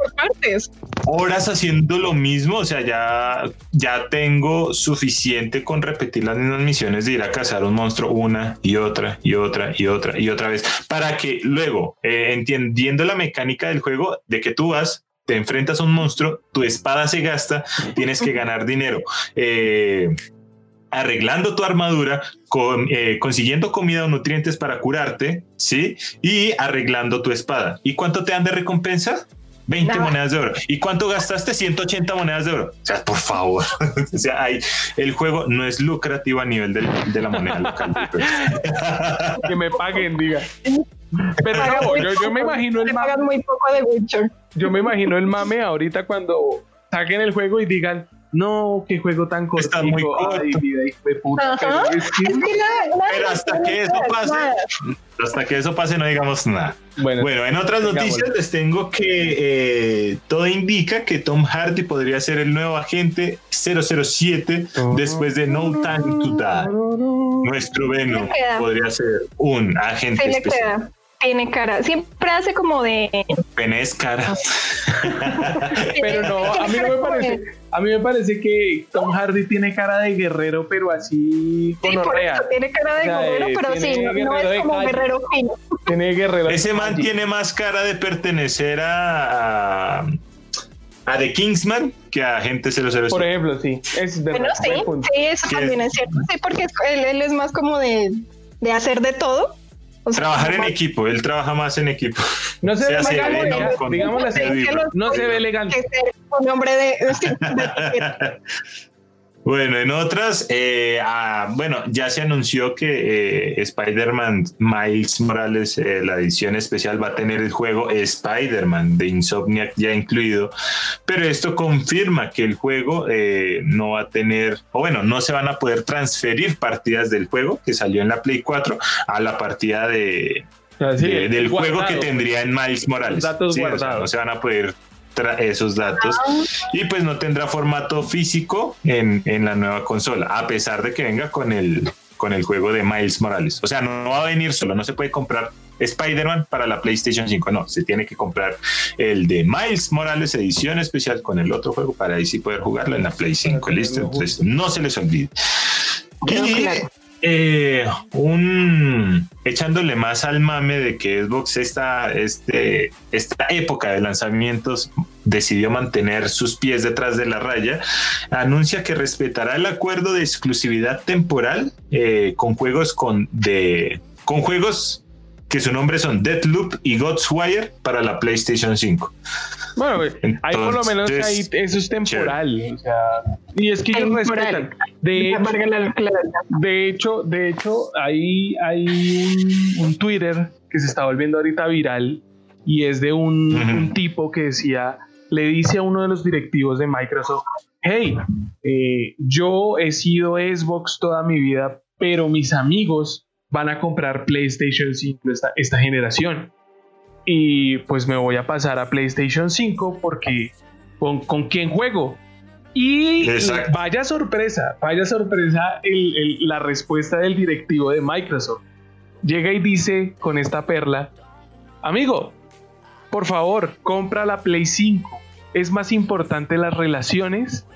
[SPEAKER 2] horas haciendo lo mismo, o sea, ya, ya tengo suficiente con repetir las mismas misiones de ir a cazar un monstruo una y otra y otra y otra y otra vez, para que luego, eh, entendiendo la mecánica del juego, de que tú vas, te enfrentas a un monstruo, tu espada se gasta, tienes que ganar dinero. Eh, arreglando tu armadura, con, eh, consiguiendo comida o nutrientes para curarte, ¿sí? Y arreglando tu espada. ¿Y cuánto te dan de recompensa? 20 monedas de oro. ¿Y cuánto gastaste? 180 monedas de oro. O sea, por favor. *laughs* o sea, hay, el juego no es lucrativo a nivel de la moneda local. *laughs*
[SPEAKER 1] que me paguen, diga. Pero no, yo, yo, me imagino el
[SPEAKER 3] mame. muy poco de Witcher.
[SPEAKER 1] Yo me imagino el mame ahorita cuando saquen el juego y digan, no, qué juego tan corto.
[SPEAKER 2] Está muy corto. Ay, vida, de puta. Pero, pero hasta que eso pase, hasta que eso pase no digamos nada. Bueno, bueno en otras noticias les tengo que eh, todo indica que Tom Hardy podría ser el nuevo agente 007 después de No Time to Die. Nuestro Venom podría ser un agente especial
[SPEAKER 3] tiene cara. Siempre hace como de.
[SPEAKER 2] Penés cara. *laughs*
[SPEAKER 1] pero no, a mí no me parece. A mí me parece que Tom Hardy tiene cara de guerrero, pero así
[SPEAKER 3] con sí, tiene cara de guerrero, pero sí, no, es como guerrero fino.
[SPEAKER 1] Tiene guerrero.
[SPEAKER 2] Ese man tiene más cara de pertenecer a, a The Kingsman que a Gente 007.
[SPEAKER 1] Por ejemplo, sí. Es
[SPEAKER 3] bueno, sí, sí, eso también es cierto. Sí, porque él, él, es más como de, de hacer de todo
[SPEAKER 2] Trabajar en equipo, él trabaja más en equipo.
[SPEAKER 1] No se, *laughs* ve elegante, digamos no se ve elegante.
[SPEAKER 3] Un hombre de *laughs*
[SPEAKER 2] Bueno, en otras, eh, ah, bueno, ya se anunció que eh, Spider-Man Miles Morales, eh, la edición especial, va a tener el juego Spider-Man de Insomniac ya incluido, pero esto confirma que el juego no va a tener, o bueno, no se van a poder transferir partidas del juego que salió en la Play 4 a la partida de, del juego que tendría en Miles Morales.
[SPEAKER 1] Datos guardados.
[SPEAKER 2] no se van a poder esos datos y pues no tendrá formato físico en, en, la nueva consola, a pesar de que venga con el, con el juego de Miles Morales. O sea, no, va a venir solo, no se puede comprar Spider-Man para la PlayStation 5, no, se tiene que comprar el de Miles Morales edición especial con el otro juego para ahí sí poder jugarlo en la Play 5, listo, entonces no se les olvide. Y, eh, un echándole más al mame de que Xbox esta, este, esta época de lanzamientos decidió mantener sus pies detrás de la raya, anuncia que respetará el acuerdo de exclusividad temporal eh, con juegos con de con juegos que su nombre son Deathloop y Ghostwire para la PlayStation 5.
[SPEAKER 1] Bueno, ahí por lo menos ahí, eso es temporal. O sea, y es que ellos respetan. De hecho, de hecho, de hecho, ahí hay un, Twitter que se está volviendo ahorita viral y es de un, tipo que decía, le dice a uno de los directivos de Microsoft, hey, eh, yo he sido Xbox toda mi vida, pero mis amigos van a comprar PlayStation 5 esta, esta generación. Y pues me voy a pasar a PlayStation 5 porque con, con quién juego. Y vaya sorpresa, vaya sorpresa la respuesta del directivo de Microsoft. Llega y dice con esta perla, amigo, por favor, compra la Play 5. Es más importante las relaciones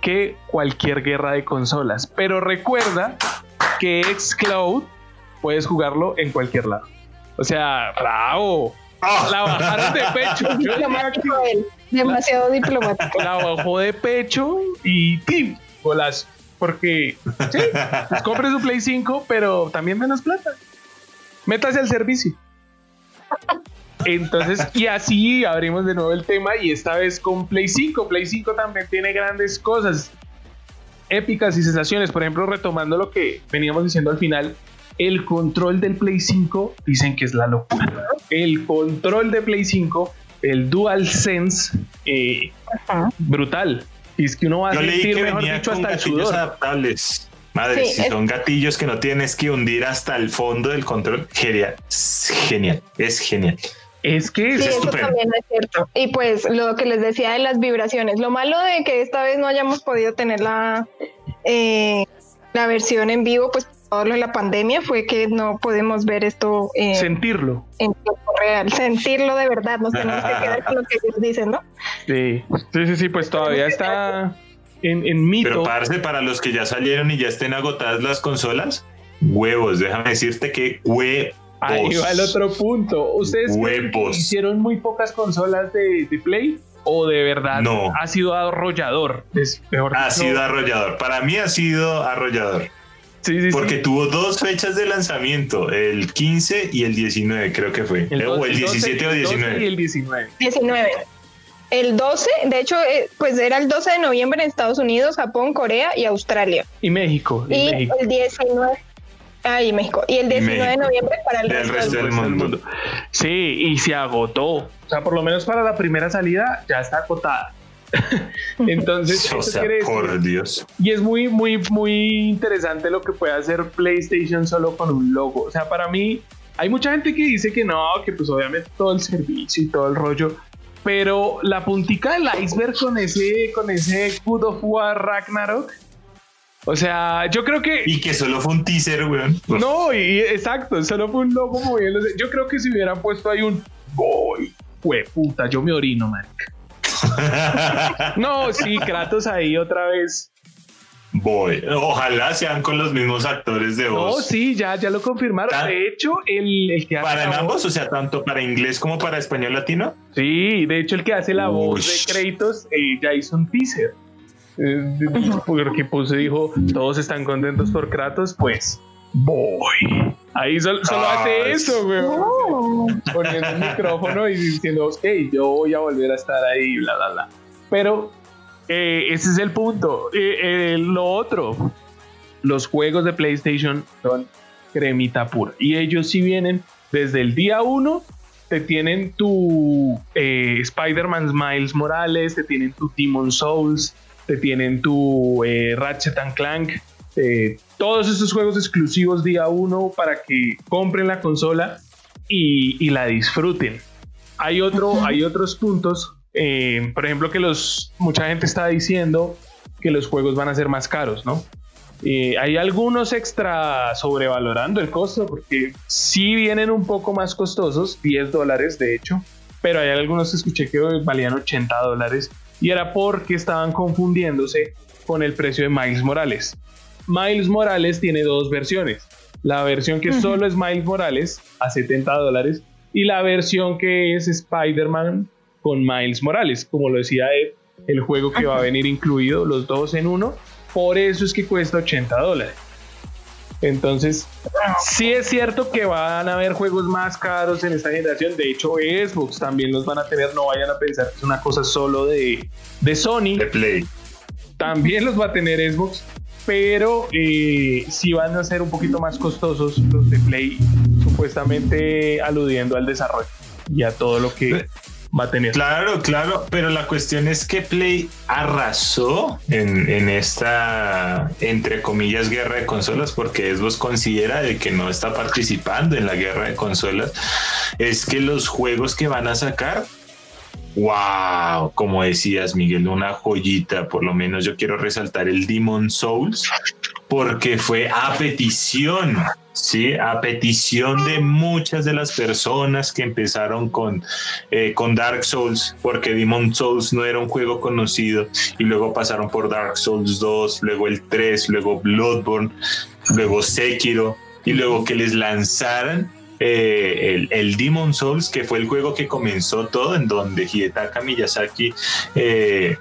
[SPEAKER 1] que cualquier guerra de consolas. Pero recuerda que Xcloud puedes jugarlo en cualquier lado. O sea, bravo. Ah. La bajaron de pecho. *laughs*
[SPEAKER 3] Demasiado diplomático.
[SPEAKER 1] La bajó de pecho y ¡pim! Golazo. Porque, sí, pues compre su Play 5, pero también menos plata. Métase al servicio. Entonces, y así abrimos de nuevo el tema y esta vez con Play 5. Play 5 también tiene grandes cosas épicas y sensaciones. Por ejemplo, retomando lo que veníamos diciendo al final, el control del Play 5 dicen que es la locura. El control de Play 5, el Dual Sense, eh, brutal. Y es que uno va a sentir, mejor dicho, hasta el sudor.
[SPEAKER 2] adaptables. Madre, si son gatillos que no tienes que hundir hasta el fondo del control, genial. Genial, es genial.
[SPEAKER 1] Es que
[SPEAKER 3] sí, eso también es cierto. Y pues lo que les decía de las vibraciones, lo malo de que esta vez no hayamos podido tener la, eh, la versión en vivo, pues lo de la pandemia fue que no podemos ver esto.
[SPEAKER 1] sentirlo.
[SPEAKER 3] En tiempo real, sentirlo de verdad. Nos tenemos que quedar con lo que ellos dicen, ¿no?
[SPEAKER 1] Sí, sí, sí, sí pues todavía está en, en mito.
[SPEAKER 2] Pero parece para los que ya salieron y ya estén agotadas las consolas, huevos, déjame decirte que huevos.
[SPEAKER 1] Ahí va el otro punto. ¿Ustedes hicieron muy pocas consolas de, de Play? o de verdad
[SPEAKER 2] no.
[SPEAKER 1] ha sido arrollador? Es
[SPEAKER 2] mejor ha sido arrollador. Para mí ha sido arrollador. Porque tuvo dos fechas de lanzamiento, el 15 y el 19 creo que fue.
[SPEAKER 1] El
[SPEAKER 2] o el 17 o 19.
[SPEAKER 1] Y el 19.
[SPEAKER 3] 19. el 12, de hecho, eh, pues era el 12 de noviembre en Estados Unidos, Japón, Corea y Australia.
[SPEAKER 1] Y México.
[SPEAKER 3] Y, el 19. Ah, y México. Y el 19 de noviembre para el,
[SPEAKER 2] resto, del, mundo.
[SPEAKER 1] Sí, y se agotó. O sea, por lo menos para la primera salida ya está agotada. *laughs* Entonces, *laughs*
[SPEAKER 2] o sea, por Dios.
[SPEAKER 1] Y es muy, muy, muy interesante lo que puede hacer PlayStation solo con un logo. O sea, para mí, hay mucha gente que dice que no, que pues obviamente todo el servicio y todo el rollo pero la puntica del iceberg con ese, con ese God of War Ragnarok. O sea, yo creo que.
[SPEAKER 2] Y que solo fue un teaser, weón.
[SPEAKER 1] No, y, exacto, solo fue un logo moviéndose. Yo creo que si hubieran puesto ahí un. Boy, fue puta, yo me orino, man. *laughs* no, sí, Kratos ahí otra vez
[SPEAKER 2] Voy. Ojalá sean con los mismos actores de voz.
[SPEAKER 1] No, sí, ya, ya lo confirmaron. de hecho, el, el que
[SPEAKER 2] hace Para ambos, o sea, tanto para inglés como para español latino.
[SPEAKER 1] Sí, de hecho, el que hace la voz de créditos eh, ya hizo un teaser. Eh, porque pues dijo, todos están contentos por Kratos, pues voy. Ahí solo, hace eso, güey. Oh. Poniendo el micrófono y diciendo, ok, yo voy a volver a estar ahí, bla, bla, bla. Pero eh, ese es el punto. Eh, eh, lo otro, los juegos de PlayStation son cremita pura. Y ellos sí vienen desde el día uno. Te tienen tu Spider-Man Miles Morales, te tienen tu Demon Souls, te tienen tu Ratchet and Clank, todos esos juegos exclusivos día uno para que compren la consola y, la disfruten. Hay, otro, hay otros puntos eh, por ejemplo, que los, mucha gente está diciendo que los juegos van a ser más caros, ¿no? Eh, hay algunos extra sobrevalorando el costo porque sí vienen un poco más costosos, 10 dólares de hecho, pero hay algunos que escuché que valían 80 dólares y era porque estaban confundiéndose con el precio de Miles Morales. Miles Morales tiene dos versiones. La versión que solo es Miles Morales a 70 dólares y la versión que es Spider-Man con Miles Morales, como lo decía Ed, el juego que va a venir incluido, los dos en uno, por eso es que cuesta 80 dólares. Entonces, sí es cierto que van a haber juegos más caros en esta generación. De hecho, Xbox también los van a tener. No vayan a pensar que es una cosa solo de, de Sony.
[SPEAKER 2] De Play.
[SPEAKER 1] También los va a tener Xbox. Pero eh, sí van a ser un poquito más costosos los de Play, supuestamente aludiendo al desarrollo y a todo lo que va a tener.
[SPEAKER 2] Claro, claro, pero la cuestión es que Play arrasó en, esta, entre comillas, guerra de consolas, porque Xbox considera de que no está participando en la guerra de consolas, es que los juegos que van a sacar Wow, como decías Miguel, una joyita, por lo menos yo quiero resaltar el Demon Souls porque fue a petición ¿sí? A petición de muchas de las personas que empezaron con, eh, con Dark Souls, porque Demon Souls no era un juego conocido, y luego pasaron por Dark Souls 2, luego el 3, luego Bloodborne, luego Sekiro, y luego que les lanzaran eh, el, el, Demon Souls, que fue el juego que comenzó todo, en donde Hidetaka Miyazaki eh,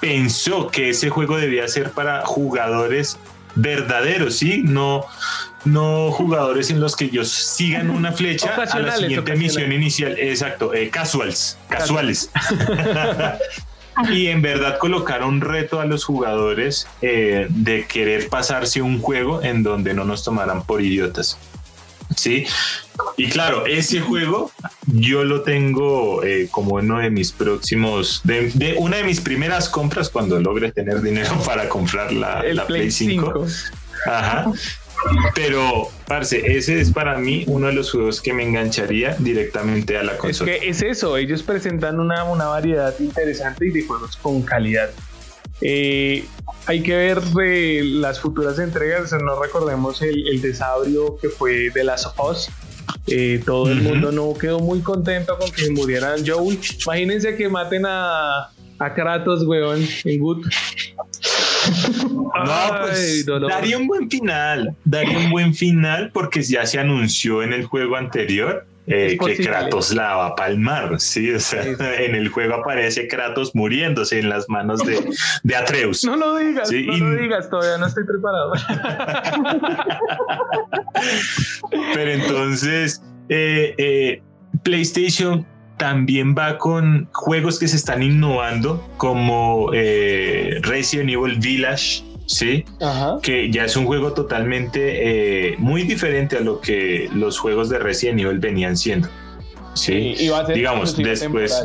[SPEAKER 2] pensó que ese juego debía ser para jugadores verdaderos, ¿sí? No, no jugadores en los que ellos sigan una flecha a la siguiente misión inicial. Exacto, eh, casuals, casuales. *laughs* y en verdad colocaron un reto a los jugadores eh, de querer pasarse un juego en donde no nos tomaran por idiotas. Sí, y claro, ese juego yo lo tengo eh, como uno de mis próximos, de, una de mis primeras compras cuando logre tener dinero *laughs* para comprar la, Play, 5. Ajá. Pero, parce, ese es para mí uno de los juegos que me engancharía directamente a la consola.
[SPEAKER 1] Es que es eso, ellos presentan una, una variedad interesante y de juegos con calidad. Eh, hay que ver de las futuras entregas, no recordemos el, el desabrio que fue de las of eh, todo el mundo no quedó muy contento con que murieran Joel. Imagínense que maten a, a Kratos, weón, en Good.
[SPEAKER 2] No, pues daría un buen final. Daría un buen final porque ya se anunció en el juego anterior eh, que Kratos la va a palmar. Sí, o sea, en el juego aparece Kratos muriéndose en las manos de, de Atreus.
[SPEAKER 1] No lo digas, no lo digas, todavía no estoy preparado. *laughs*
[SPEAKER 2] Pero entonces, eh, eh, PlayStation también va con juegos que se están innovando como eh, Resident Evil Village, ¿sí? Que ya es un juego totalmente eh, muy diferente a lo que los juegos de Resident Evil venían siendo. Sí, y, va a ser digamos, después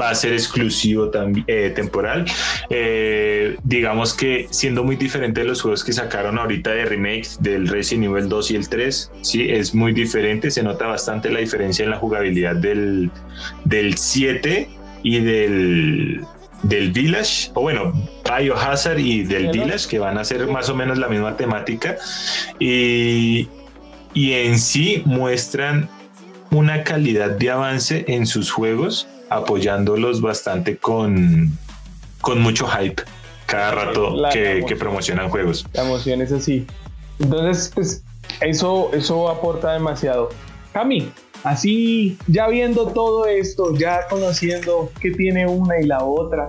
[SPEAKER 2] va a ser exclusivo también eh, temporal. Eh, digamos que siendo muy diferente de los juegos que sacaron ahorita de remakes del Resident Evil 2 y el 3, sí, es muy diferente. Se nota bastante la diferencia en la jugabilidad del, del 7 y del, del Village, o bueno, Biohazard y del Village, que van a ser más o menos la misma temática. Y, y en sí muestran una calidad de avance en sus juegos apoyándolos bastante con, con mucho hype cada rato que, promocionan juegos.
[SPEAKER 1] La emoción es así. Entonces, pues eso, eso aporta demasiado. Cami, así ya viendo todo esto, ya conociendo que tiene una y la otra,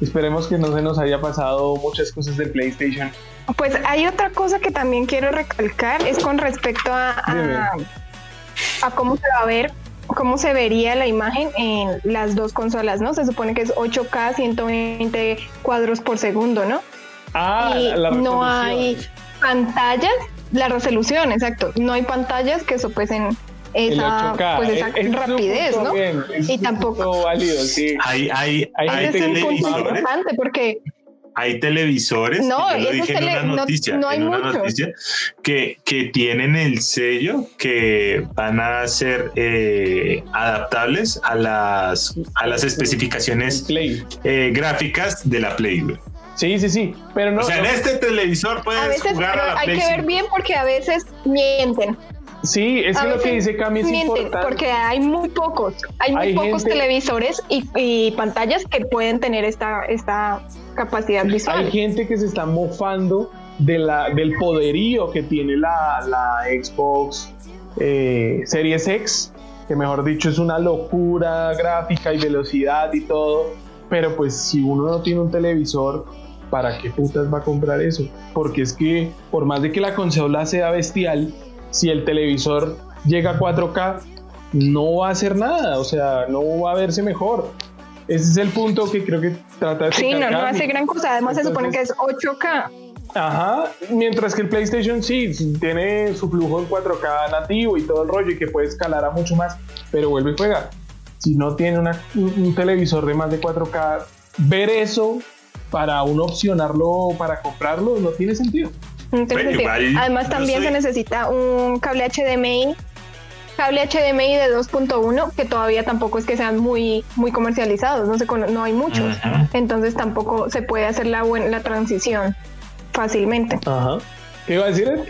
[SPEAKER 1] esperemos que no se nos haya pasado muchas cosas del PlayStation.
[SPEAKER 3] Pues hay otra cosa que también quiero recalcar, es con respecto a, a, a cómo se va a ver cómo se vería la imagen en las dos consolas, ¿no? Se supone que es 8K 120 cuadros por segundo, ¿no?
[SPEAKER 1] Ah,
[SPEAKER 3] no hay pantallas, la resolución, exacto. No hay pantallas que sopesen esa, pues esa rapidez, ¿no? y tampoco.
[SPEAKER 1] Válido, sí.
[SPEAKER 2] Hay, hay, hay, hay
[SPEAKER 3] es un punto importante porque
[SPEAKER 2] hay televisores,
[SPEAKER 3] no,
[SPEAKER 2] yo lo dije en una noticia,
[SPEAKER 3] no, hay
[SPEAKER 2] en una noticia que, que, tienen el sello que van a ser eh, adaptables a las, a las especificaciones eh, gráficas de la Play.
[SPEAKER 1] Sí, sí, sí, pero no.
[SPEAKER 2] O sea, en este televisor puedes jugar a la
[SPEAKER 3] Hay que ver bien porque a veces mienten.
[SPEAKER 1] Sí, es que lo que dice Cami es importante.
[SPEAKER 3] Porque hay muy pocos, hay muy pocos televisores y, y, pantallas que pueden tener esta, esta capacidad visual.
[SPEAKER 1] Hay gente que se está mofando de la, del poderío que tiene la, la Xbox eh, Series X, que mejor dicho es una locura gráfica y velocidad y todo, pero pues si uno no tiene un televisor, ¿para qué putas va a comprar eso? Porque es que por más de que la consola sea bestial, si el televisor llega a 4K, no va a hacer nada, o sea, no va a verse mejor. Ese es el punto que creo que trata de...
[SPEAKER 3] Sí, no, no hace gran cosa, además se supone que es 8K.
[SPEAKER 1] Ajá, mientras que el PlayStation sí tiene su flujo en 4K nativo y todo el rollo y que puede escalar a mucho más, pero vuelve y juega. Si no tiene un, televisor de más de 4K, ver eso para uno opcionarlo para comprarlo no tiene sentido.
[SPEAKER 3] Además también se necesita un cable HDMI cable HDMI de 2.1 que todavía tampoco es que sean muy muy comercializados, no se no hay muchos. Entonces tampoco se puede hacer la buena la transición fácilmente.
[SPEAKER 1] Ajá. ¿Qué iba a decir?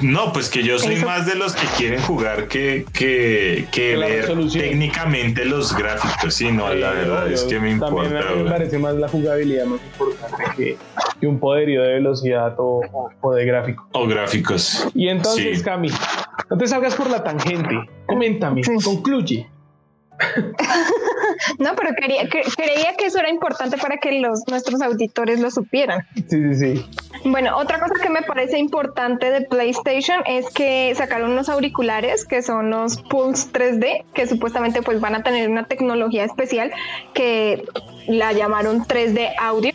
[SPEAKER 2] No, pues que yo soy más de los que quieren jugar que, que, que ver técnicamente los gráficos. Sí, no, la verdad es que me importa.
[SPEAKER 1] También me parece más la jugabilidad más importante que, que un poderío de velocidad o, o, de gráfico.
[SPEAKER 2] O gráficos.
[SPEAKER 1] Y entonces, Cami, no te salgas por la tangente. Coméntame, concluye. *laughs*
[SPEAKER 3] no, pero quería, creía que eso era importante para que los, nuestros auditores lo supieran.
[SPEAKER 1] Sí, sí, sí.
[SPEAKER 3] Bueno, otra cosa que me parece importante de PlayStation es que sacaron unos auriculares que son los Pulse 3D, que supuestamente pues van a tener una tecnología especial que la llamaron 3D Audio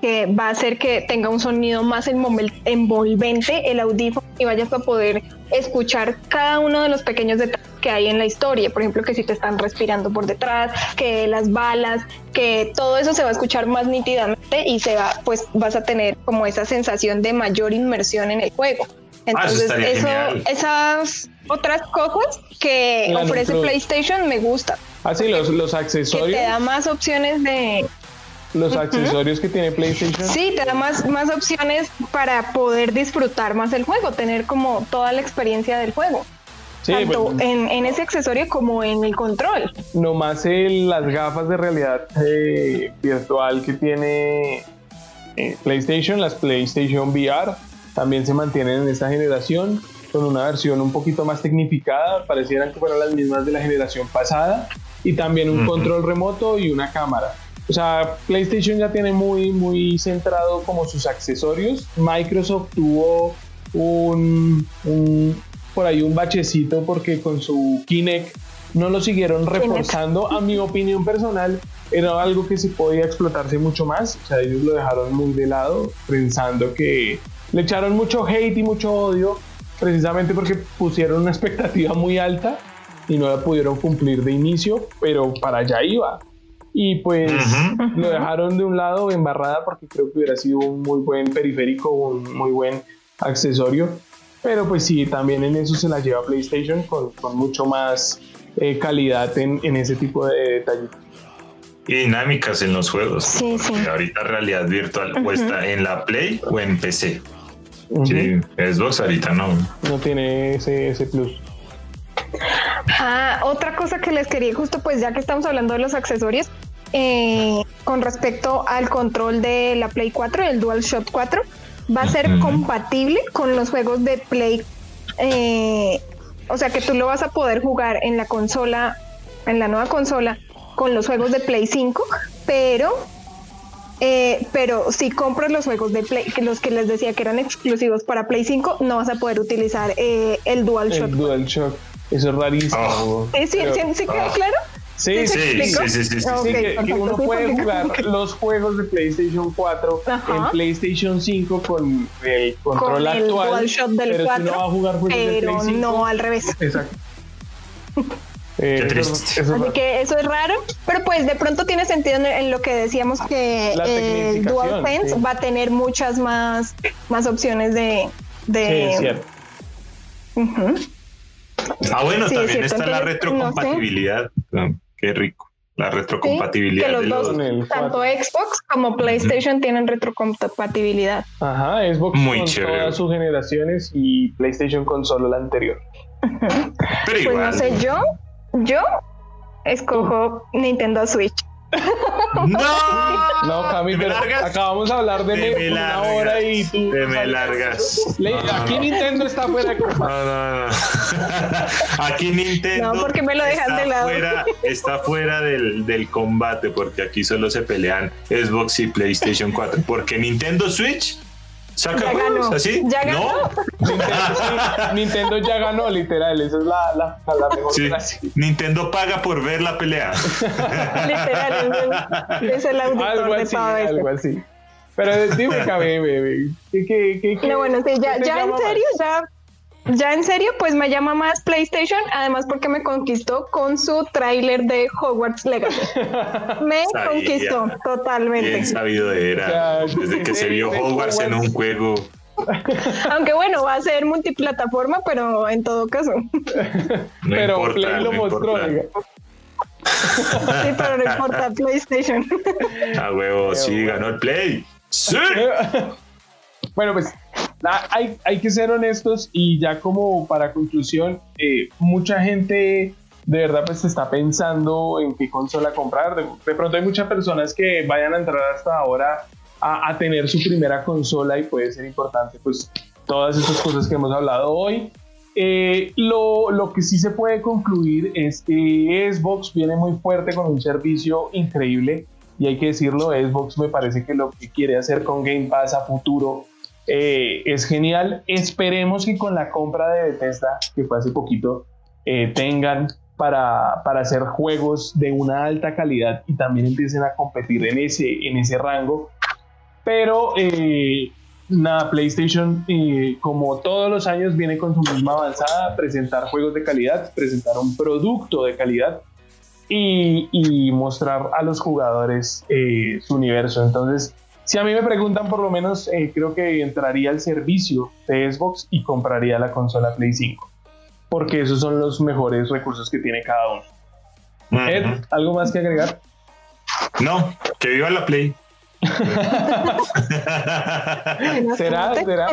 [SPEAKER 3] que va a hacer que tenga un sonido más envolvente el audífono y vayas a poder escuchar cada uno de los pequeños detalles que hay en la historia. Por ejemplo, que si te están respirando por detrás, que las balas, que todo eso se va a escuchar más nítidamente y se va, pues vas a tener como esa sensación de mayor inmersión en el juego.
[SPEAKER 2] Ah, Entonces, eso,
[SPEAKER 3] esas otras cosas que ofrece PlayStation me gusta.
[SPEAKER 1] Así ah, los, los accesorios.
[SPEAKER 3] te da más opciones de
[SPEAKER 1] los accesorios que tiene PlayStation.
[SPEAKER 3] Sí, te da más, más opciones para poder disfrutar más el juego, tener como toda la experiencia del juego. tanto en, ese accesorio como en el control.
[SPEAKER 1] No más las gafas de realidad eh, virtual que tiene eh, PlayStation, las PlayStation VR, también se mantienen en esta generación con una versión un poquito más tecnificada, parecieran que fueran las mismas de la generación pasada, y también un control remoto y una cámara. O sea, PlayStation ya tiene muy, muy centrado como sus accesorios. Microsoft tuvo un, por ahí un bachecito porque con su Kinect no lo siguieron reforzando. A mi opinión personal, era algo que se podía explotarse mucho más. O sea, ellos lo dejaron muy de lado, pensando que le echaron mucho hate y mucho odio, precisamente porque pusieron una *laughs* expectativa muy alta y no la pudieron cumplir de inicio, pero para allá iba. Y pues lo dejaron de un lado embarrada porque creo que hubiera sido un muy buen periférico, un muy buen accesorio. Pero pues sí, también en eso se la lleva PlayStation con, con mucho más eh, calidad en, en, ese tipo de detalles.
[SPEAKER 2] Y dinámicas en los juegos.
[SPEAKER 3] Sí, sí.
[SPEAKER 2] Ahorita realidad virtual o está en la Play o en PC. Sí, Xbox ahorita no.
[SPEAKER 1] No tiene ese, ese plus.
[SPEAKER 3] Ah, otra cosa que les quería justo pues ya que estamos hablando de los accesorios, eh, con respecto al control de la Play 4, el DualShock 4, va a ser compatible con los juegos de Play. Eh, o sea que tú lo vas a poder jugar en la consola, en la nueva consola, con los juegos de Play 5, pero eh, pero si compras los juegos de Play, los que les decía que eran exclusivos para Play 5, no vas a poder utilizar eh, el DualShock.
[SPEAKER 1] El DualShock. Eso es rarísimo.
[SPEAKER 2] Oh.
[SPEAKER 3] ¿Sí, sí, sí, sí queda claro?
[SPEAKER 2] Sí, sí, sí, sí, sí, sí, sí,
[SPEAKER 1] Sí, que, uno
[SPEAKER 3] Sí,
[SPEAKER 1] puede *laughs* jugar los juegos de PlayStation 4
[SPEAKER 3] Ajá.
[SPEAKER 1] en PlayStation 5 con el control
[SPEAKER 3] Con el
[SPEAKER 1] actual.
[SPEAKER 3] DualShock del
[SPEAKER 1] pero
[SPEAKER 3] 4,
[SPEAKER 1] si no va a jugar juegos de
[SPEAKER 3] pero
[SPEAKER 1] Play 5,
[SPEAKER 3] no al revés.
[SPEAKER 1] Exacto. *laughs* Eh,
[SPEAKER 2] Qué
[SPEAKER 1] eso-
[SPEAKER 2] triste.
[SPEAKER 1] eso es
[SPEAKER 3] Así que eso es raro, pero pues de pronto tiene sentido en, en lo que decíamos que el DualSense
[SPEAKER 1] sí.
[SPEAKER 3] va a tener muchas más, más opciones de...
[SPEAKER 1] Sí,
[SPEAKER 3] de
[SPEAKER 1] es cierto.
[SPEAKER 2] Ah, bueno,
[SPEAKER 3] Sí, es
[SPEAKER 2] también
[SPEAKER 3] cierto,
[SPEAKER 2] está la retrocompatibilidad. Ah, Qué rico. La
[SPEAKER 3] Sí,
[SPEAKER 2] retrocompatibilidad
[SPEAKER 3] que los
[SPEAKER 2] de
[SPEAKER 3] dos,
[SPEAKER 2] los.
[SPEAKER 3] Tanto
[SPEAKER 1] 4.
[SPEAKER 3] Xbox como PlayStation tienen retrocompatibilidad.
[SPEAKER 1] Ajá, Xbox
[SPEAKER 2] Muy
[SPEAKER 1] con
[SPEAKER 2] chévere.
[SPEAKER 1] todas sus generaciones y PlayStation con solo la anterior.
[SPEAKER 2] Pero
[SPEAKER 3] Pues
[SPEAKER 2] igual.
[SPEAKER 3] no sé, yo, yo escojo Nintendo Switch.
[SPEAKER 2] ¡No!
[SPEAKER 1] No, Cami, acabamos de hablar de
[SPEAKER 2] me
[SPEAKER 1] una
[SPEAKER 2] largas.
[SPEAKER 1] hora y tú.
[SPEAKER 2] Te me largas.
[SPEAKER 1] Le-
[SPEAKER 2] No, no,
[SPEAKER 1] aquí
[SPEAKER 2] no.
[SPEAKER 1] Nintendo está fuera de copa.
[SPEAKER 2] No, no, no. *laughs* Aquí Nintendo.
[SPEAKER 3] No, porque me lo dejan
[SPEAKER 2] está
[SPEAKER 3] de lado.
[SPEAKER 2] Fuera, está fuera del, del combate, porque aquí solo se pelean Xbox y PlayStation 4. Porque Nintendo Switch saca
[SPEAKER 3] Ya
[SPEAKER 2] juegos
[SPEAKER 3] ganó.
[SPEAKER 2] así.
[SPEAKER 3] Ya
[SPEAKER 2] no,
[SPEAKER 3] ganó. *laughs*
[SPEAKER 1] Nintendo, Nintendo ya ganó, literal. Esa es la, la, la mejor
[SPEAKER 2] Sí.
[SPEAKER 1] frase.
[SPEAKER 2] Nintendo paga por ver la pelea. *laughs*
[SPEAKER 3] Literal, es el, es el auditor
[SPEAKER 1] Algo
[SPEAKER 3] de
[SPEAKER 1] así, algo así. Pero dime, Cami, bebé. ¿Qué, qué, qué, qué-
[SPEAKER 3] No, bueno, sí, ya, ya en serio, ya, ya en serio, pues me llama más PlayStation, además porque me conquistó con su tráiler de Hogwarts Legacy. *laughs* Me
[SPEAKER 2] Sabía.
[SPEAKER 3] conquistó
[SPEAKER 2] Bien
[SPEAKER 3] totalmente.
[SPEAKER 2] sabido era. Desde que se vio Hogwarts en un juego.
[SPEAKER 3] Aunque bueno, va a ser multiplataforma, pero en todo caso. *laughs*
[SPEAKER 2] No
[SPEAKER 1] Pero
[SPEAKER 2] importa,
[SPEAKER 1] Play lo
[SPEAKER 2] no
[SPEAKER 1] mostró.
[SPEAKER 3] Sí, pero no importa, *laughs* PlayStation.
[SPEAKER 2] A huevo, sí, ganó el Play. Sí.
[SPEAKER 1] Bueno, pues na- hay, que ser honestos y ya como para conclusión, eh, mucha gente de verdad pues está pensando en qué consola comprar. De, pronto hay muchas personas que vayan a entrar hasta ahora a, tener su primera consola y puede ser importante pues todas estas cosas que hemos hablado hoy. Eh, lo, lo que sí se puede concluir es que Xbox viene muy fuerte con un servicio increíble y hay que decirlo, Xbox me parece que lo que quiere hacer con Game Pass a futuro eh, es genial. Esperemos que con la compra de Bethesda, que fue hace poquito, eh, tengan para, para hacer juegos de una alta calidad y también empiecen a competir en ese, en ese rango. Pero eh, nada, PlayStation, eh, como todos los años, viene con su misma avanzada, presentar juegos de calidad, presentar un producto de calidad y, y mostrar a los jugadores eh, su universo. Entonces, si a mí me preguntan, por lo menos eh, creo que entraría al servicio de Xbox y compraría la consola Play 5. Porque esos son los mejores recursos que tiene cada uno. Ed. ¿algo más que agregar?
[SPEAKER 2] No, que viva la Play. *laughs*
[SPEAKER 1] ¿Será? ¿Será?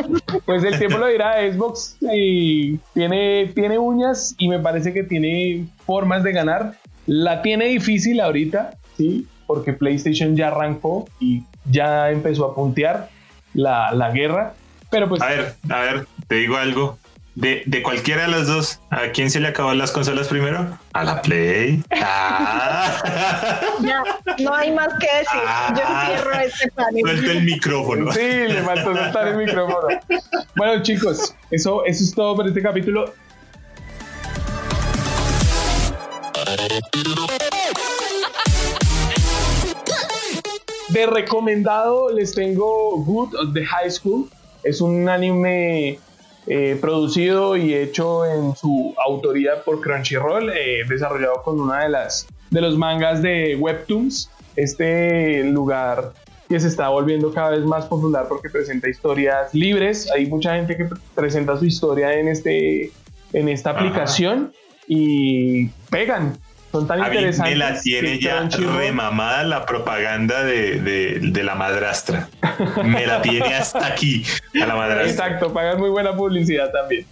[SPEAKER 1] Pues el tiempo lo dirá. Xbox tiene, tiene uñas y me parece que tiene formas de ganar. La tiene difícil ahorita, ¿sí? Porque PlayStation ya arrancó y ya empezó a puntear la, la guerra. Pero pues
[SPEAKER 2] A ver, a ver, te digo algo. De, de cualquiera de las dos, ¿a quién se le acaban las consolas primero? A la Play. Ah. *laughs*
[SPEAKER 3] Ya, no hay más que decir. Yo
[SPEAKER 2] Ah.
[SPEAKER 3] cierro este panel.
[SPEAKER 2] Suelta el micrófono.
[SPEAKER 1] Sí, le faltó soltar el micrófono. Bueno, chicos, eso, eso es todo por este capítulo. De recomendado les tengo Good of the High School. Es un anime eh, producido y hecho en su autoría por Crunchyroll, eh, desarrollado con una de las de los mangas de Webtoons, este lugar que se está volviendo cada vez más popular porque presenta historias libres. Hay mucha gente que presenta su historia en este en esta aplicación y pegan. Son tan
[SPEAKER 2] A mí
[SPEAKER 1] interesantes.
[SPEAKER 2] me la tiene ya remamada la propaganda de, de- de la madrastra. Me la tiene hasta aquí a la madrastra.
[SPEAKER 1] Exacto, pagan muy buena publicidad también.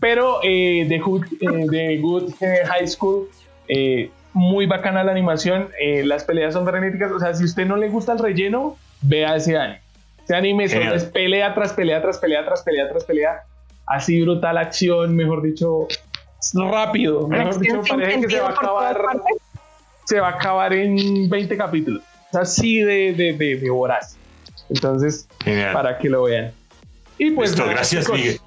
[SPEAKER 1] Pero eh, The, Good, eh, The Good High School, eh, muy bacana la animación. eh, las peleas son frenéticas. O sea, si usted no le gusta el relleno, vea ese anime. Ese anime
[SPEAKER 2] Genial.
[SPEAKER 1] es pelea tras pelea, tras pelea, tras pelea, tras pelea. Así brutal acción, mejor dicho, rápido. Mejor dicho, parece que se va a acabar se va a acabar en 20 capítulos. O sea, así de, de, de, de voraz. Entonces,
[SPEAKER 2] Genial.
[SPEAKER 1] para que lo vean. Y pues,
[SPEAKER 2] Listo,
[SPEAKER 1] nada,
[SPEAKER 2] gracias,
[SPEAKER 1] chicos,
[SPEAKER 2] Miguel.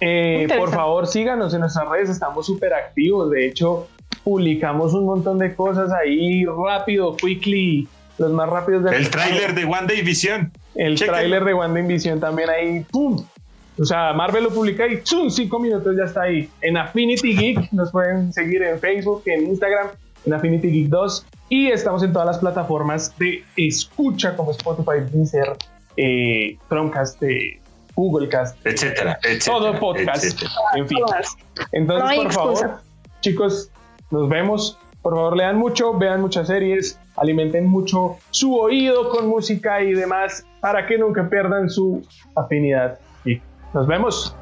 [SPEAKER 1] eh, por favor, síganos en nuestras redes, estamos súper activos. De hecho, publicamos un montón de cosas ahí rápido, quickly, los más rápidos del
[SPEAKER 2] El tráiler de One Day Vision.
[SPEAKER 1] El tráiler de WandaVision también ahí, ¡pum! O sea, Marvel lo publica y ¡zum! Cinco minutos ya está ahí. En Affinity Geek nos pueden seguir en Facebook, en Instagram, en Affinity Geek 2 y estamos en todas las plataformas de escucha como Spotify, Deezer, eh, Chromecast, eh, Googlecast,
[SPEAKER 2] etcétera, etcétera,
[SPEAKER 1] todo podcast,
[SPEAKER 2] etcétera.
[SPEAKER 1] en fin. Entonces,
[SPEAKER 3] No
[SPEAKER 1] por favor, chicos, nos vemos. Por favor, lean mucho, vean muchas series, alimenten mucho su oído con música y demás para que nunca pierdan su afinidad. Nos vemos.